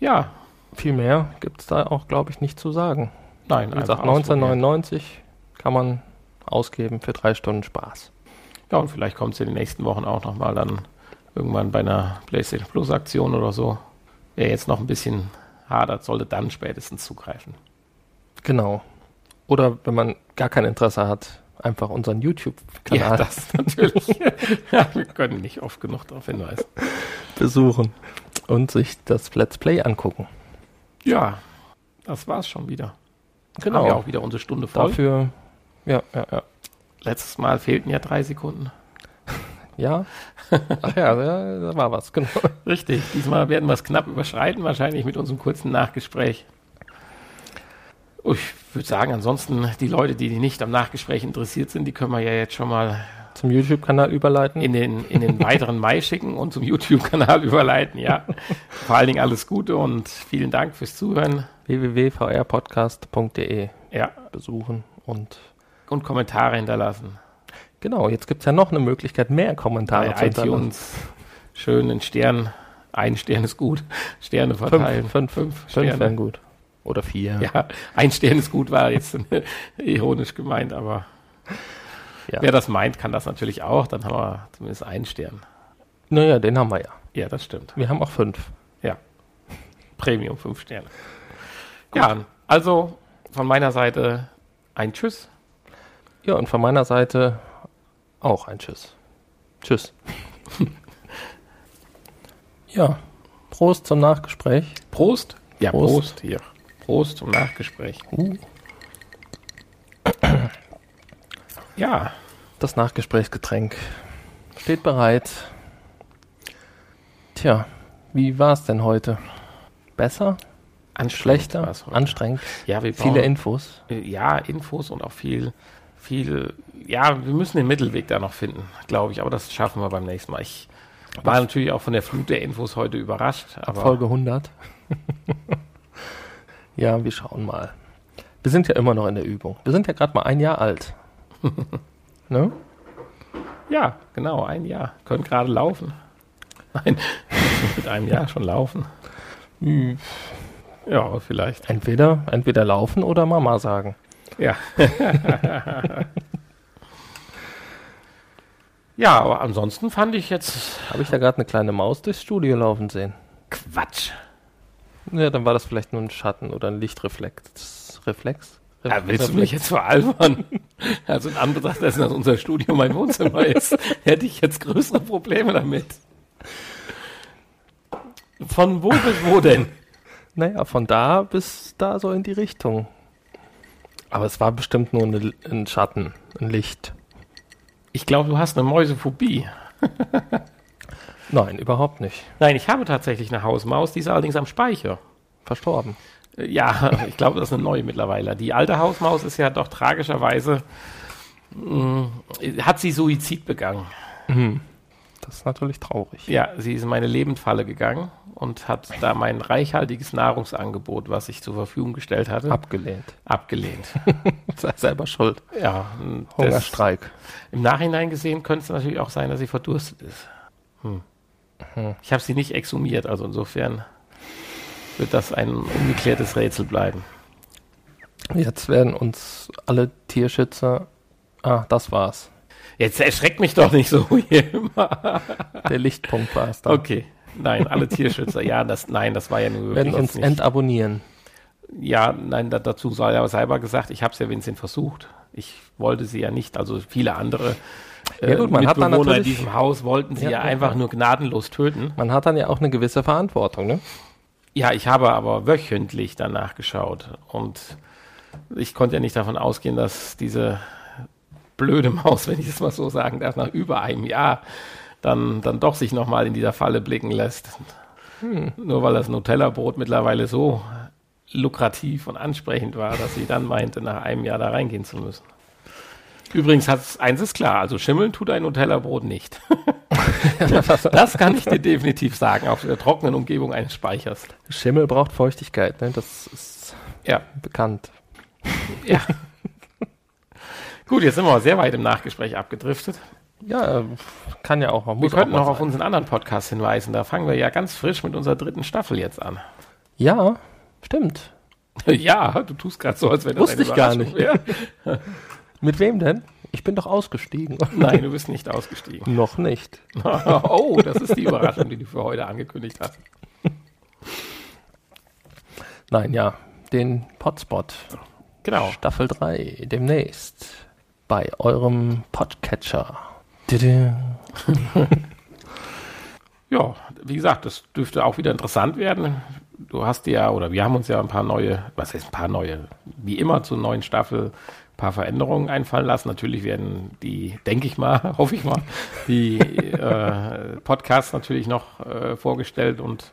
Ja, Viel mehr gibt es da auch, glaube ich, nicht zu sagen. Nein, Wie gesagt, einfach ausprobieren. 1999 kann man ausgeben für drei Stunden Spaß. Ja, und vielleicht kommt es in den nächsten Wochen auch nochmal dann irgendwann bei einer PlayStation Plus Aktion oder so. Wer jetzt noch ein bisschen hadert, sollte dann spätestens zugreifen. Genau. Oder wenn man gar kein Interesse hat, einfach unseren YouTube-Kanal Ja, das natürlich. ja, wir können nicht oft genug darauf hinweisen. besuchen und sich das Let's Play angucken. Ja, das war's schon wieder. Genau. Haben wir auch wieder unsere Stunde voll. Dafür, ja, ja, ja. Letztes Mal fehlten ja drei Sekunden. Ja. Ach ja, da war was, genau. Richtig. Diesmal werden wir es knapp überschreiten, wahrscheinlich mit unserem kurzen Nachgespräch. Ich würde sagen, ansonsten die Leute, die nicht am Nachgespräch interessiert sind, die können wir ja jetzt schon mal Zum YouTube-Kanal überleiten. in den, in den weiteren Mai schicken und zum YouTube-Kanal überleiten. Ja, vor allen Dingen alles Gute und vielen Dank fürs Zuhören. www.vrpodcast.de Ja, besuchen und und Kommentare hinterlassen. genau, jetzt gibt es ja noch eine Möglichkeit, mehr Kommentare Bei zu hinterlassen. schön einen Stern. Ein Stern ist gut. Sterne verteilen. Fünf, fünf, fünf Fünf Sterne. wären gut. Oder vier. Ja, ein Stern ist gut, war jetzt ironisch gemeint, aber Ja. wer das meint, kann das natürlich auch. Dann haben wir zumindest einen Stern. Naja, den haben wir ja. Ja, das stimmt. Wir haben auch fünf. Ja. Premium 5 Sterne. Ja, also von meiner Seite ein Tschüss. Ja, und von meiner Seite auch ein Tschüss. Tschüss. ja, Prost zum Nachgespräch. Prost. Ja, Prost. Prost. Hier. Prost zum Nachgespräch. Uh. Ja, Das Nachgesprächsgetränk steht bereit. Tja, wie war es denn heute? Besser? Anstrengend Schlechter? Anstrengend? Ja, wir Viele brauchen- Infos? ja, Infos und auch viel, viel, ja, wir müssen den Mittelweg da noch finden, glaube ich, aber das schaffen wir beim nächsten Mal. Ich war natürlich auch von der Flut der Infos heute überrascht, aber Folge 100. ja, wir schauen mal. Wir sind ja immer noch in der Übung. Wir sind ja gerade mal ein Jahr alt. ne? ja, genau, ein Jahr. Können gerade laufen. Nein, mit einem Jahr schon laufen. Hm. Ja, vielleicht. Entweder, entweder laufen oder Mama sagen. Ja. ja, aber ansonsten fand ich jetzt Habe ich da gerade eine kleine Maus durchs Studio laufen sehen? Quatsch. Ja, dann war das vielleicht nur ein Schatten oder ein Lichtreflex. Reflex? Re Ja, willst du mich jetzt veralbern? Also in Anbetracht dessen, dass unser Studio mein Wohnzimmer ist, hätte ich jetzt größere Probleme damit. Von wo bis wo denn? Naja, von da bis da so in die Richtung. Aber es war bestimmt nur eine, ein Schatten, ein Licht. Ich glaube, du hast eine Mäusephobie. Nein, überhaupt nicht. Nein, ich habe tatsächlich eine Hausmaus, die ist allerdings am Speicher. Verstorben. Äh, Ja, ich glaube, das ist eine neue mittlerweile. Die alte Hausmaus ist ja doch tragischerweise, mh, hat sie Suizid begangen. Das ist natürlich traurig. Ja, sie ist in meine Lebendfalle gegangen und hat da mein reichhaltiges Nahrungsangebot, was ich zur Verfügung gestellt hatte, Abgelehnt. abgelehnt. Sei selber schuld. Ja, und das, Hungerstreik. im Nachhinein gesehen könnte es natürlich auch sein, dass sie verdurstet ist. Hm. Ich habe sie nicht exhumiert, also insofern wird das ein ungeklärtes Rätsel bleiben. Jetzt werden uns alle Tierschützer. Ah, das war's. Jetzt erschreckt mich doch nicht so hier immer. Der Lichtpunkt war es dann. Okay. Nein, alle Tierschützer. Ja, das, nein, das war ja nur Werden wirklich uns jetzt nicht. entabonnieren. Ja, nein, da, dazu sei ja selber gesagt, ich habe es ja wenigstens versucht. Ich wollte sie ja nicht, also viele andere äh, Ja gut, man hat dann Mitbewohner in natürlich- diesem Haus wollten sie Ja, ja, einfach nur gnadenlos töten. Man hat dann ja auch eine gewisse Verantwortung, ne? Ja, ich habe aber wöchentlich danach geschaut und ich konnte ja nicht davon ausgehen, dass diese blöde Maus, wenn ich es mal so sagen darf, nach über einem Jahr dann, dann doch sich nochmal in dieser Falle blicken lässt. Nur weil das Nutella-Brot mittlerweile so lukrativ und ansprechend war, dass sie dann meinte, nach einem Jahr da reingehen zu müssen. Übrigens, hat's, eins ist klar, also schimmeln tut ein Nutella-Brot nicht. das kann ich dir definitiv sagen, auf der trockenen Umgebung eines Speichers. Schimmel braucht Feuchtigkeit, ne? Das ist Ja, bekannt. ja. Gut, jetzt sind wir sehr weit im Nachgespräch abgedriftet. Ja, kann ja auch. Man Wir könnten auch noch auf unseren anderen Podcast hinweisen. Da fangen wir ja ganz frisch mit unserer dritten Staffel jetzt an. Ja, stimmt. ja, du tust gerade so, als wäre das Wusste ich gar nicht. Mit wem denn? Ich bin doch ausgestiegen. Nein, du bist nicht ausgestiegen. Noch nicht. oh, das ist die Überraschung, die du für heute angekündigt hast. Nein, ja, den Potspot. Genau. Staffel 3 demnächst bei eurem Podcatcher. Ja, wie gesagt, das dürfte auch wieder interessant werden. Du hast ja, oder wir haben uns ja ein paar neue, was heißt ein paar neue, wie immer zur neuen Staffel ein paar Veränderungen einfallen lassen. Natürlich werden die, denke ich mal, hoffe ich mal, die äh, Podcasts natürlich noch äh, vorgestellt und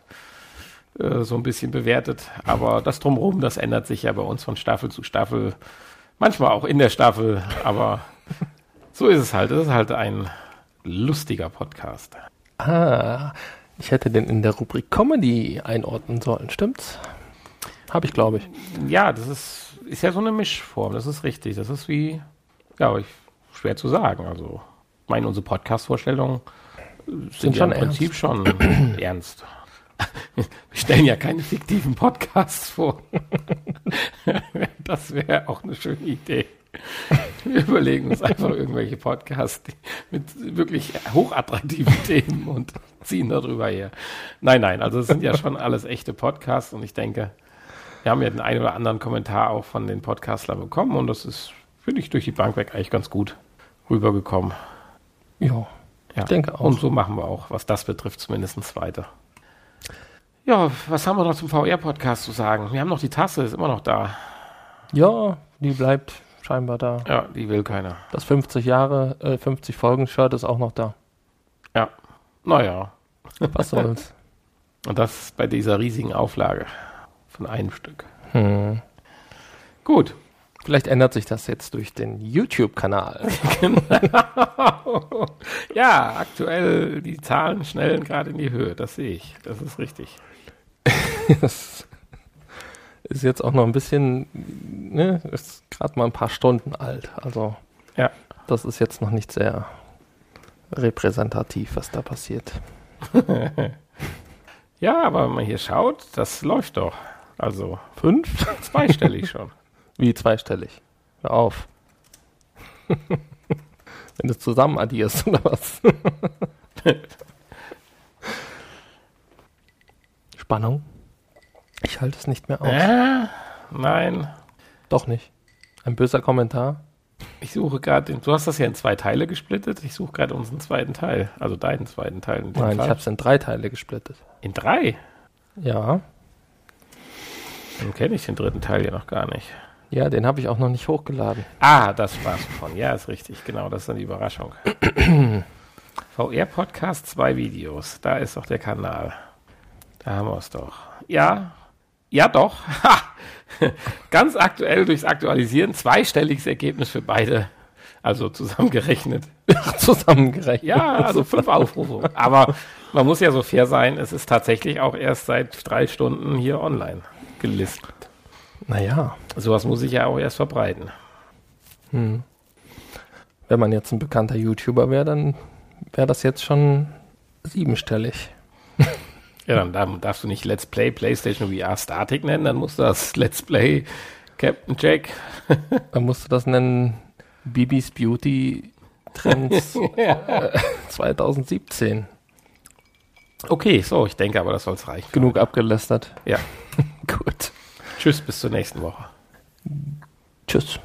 äh, so ein bisschen bewertet. Aber das drumherum, das ändert sich ja bei uns von Staffel zu Staffel. Manchmal auch in der Staffel, aber so ist es halt. Es ist halt ein lustiger Podcast. Ah, ich hätte den in der Rubrik Comedy einordnen sollen, stimmt's? Habe ich, glaube ich. Ja, das ist, ist ja so eine Mischform, das ist richtig. Das ist wie, ja, ich, schwer zu sagen. Also, ich meine, unsere Podcast-Vorstellungen sind, Sind ja schon im Prinzip schon ernst. Wir stellen ja keine fiktiven Podcasts vor. Das wäre auch eine schöne Idee. Wir überlegen uns einfach irgendwelche Podcasts mit wirklich hochattraktiven Themen und ziehen darüber her. Nein, nein, also es sind ja schon alles echte Podcasts und ich denke, wir haben ja den einen oder anderen Kommentar auch von den Podcastlern bekommen und das ist, finde ich, durch die Bank weg eigentlich ganz gut rübergekommen. Ja, Ja. ich denke auch. Und so machen wir auch, was das betrifft, zumindest weiter. Ja, was haben wir noch zum VR-Podcast zu sagen? Wir haben noch die Tasse, ist immer noch da. Ja, die bleibt scheinbar da. Ja, die will keiner. Das 50 Jahre, äh, 50 Folgen-Shirt ist auch noch da. Ja, naja. Was soll's. Und das bei dieser riesigen Auflage von einem Stück. Hm. Gut. Vielleicht ändert sich das jetzt durch den YouTube-Kanal. Ja, aktuell die Zahlen schnellen gerade in die Höhe, das sehe ich. Das ist richtig. Das ist jetzt auch noch ein bisschen, ne, ist gerade mal ein paar Stunden alt. Also, Ja. das ist jetzt noch nicht sehr repräsentativ, was da passiert. Ja, aber wenn man hier schaut, das läuft doch. Also Fünf? zweistellig schon. Wie zweistellig? Hör auf. Wenn du es zusammen addierst, oder was? Spannung? Ich halte es nicht mehr aus. Äh, nein, Doch nicht. Ein böser Kommentar? ich suche gerade, den- du hast das ja in zwei Teile gesplittet. Ich suche gerade unseren zweiten Teil, also deinen zweiten Teil. Nein, ich Fall. habe es in drei Teile gesplittet. in drei. Ja. Dann kenne ich den dritten Teil ja noch gar nicht. Ja, den habe ich auch noch nicht hochgeladen. Ah, das war's von. Ja, ist richtig. Genau, das ist dann die Überraschung. VR-Podcast, zwei Videos. Da ist doch der Kanal. Da haben wir es doch. Ja, ja doch. Ganz aktuell durchs Aktualisieren, zweistelliges Ergebnis für beide. Also zusammengerechnet. Zusammengerechnet. Ja, also fünf Aufrufe. Aber man muss ja so fair sein, es ist tatsächlich auch erst seit drei Stunden hier online gelistet. Naja, Sowas muss ich ja auch erst verbreiten. hm. wenn man jetzt ein bekannter YouTuber wäre, dann wäre das jetzt schon siebenstellig. Ja, dann darf- darfst du nicht Let's Play PlayStation VR Static nennen, dann musst du das Let's Play Captain Jack. Dann musst du das nennen Bibis Beauty Trends äh, 2017. Okay, so, ich denke aber, das soll es reichen. Genug abgelästert. Ja. Gut. Tschüss, bis zur nächsten Woche. Tschüss.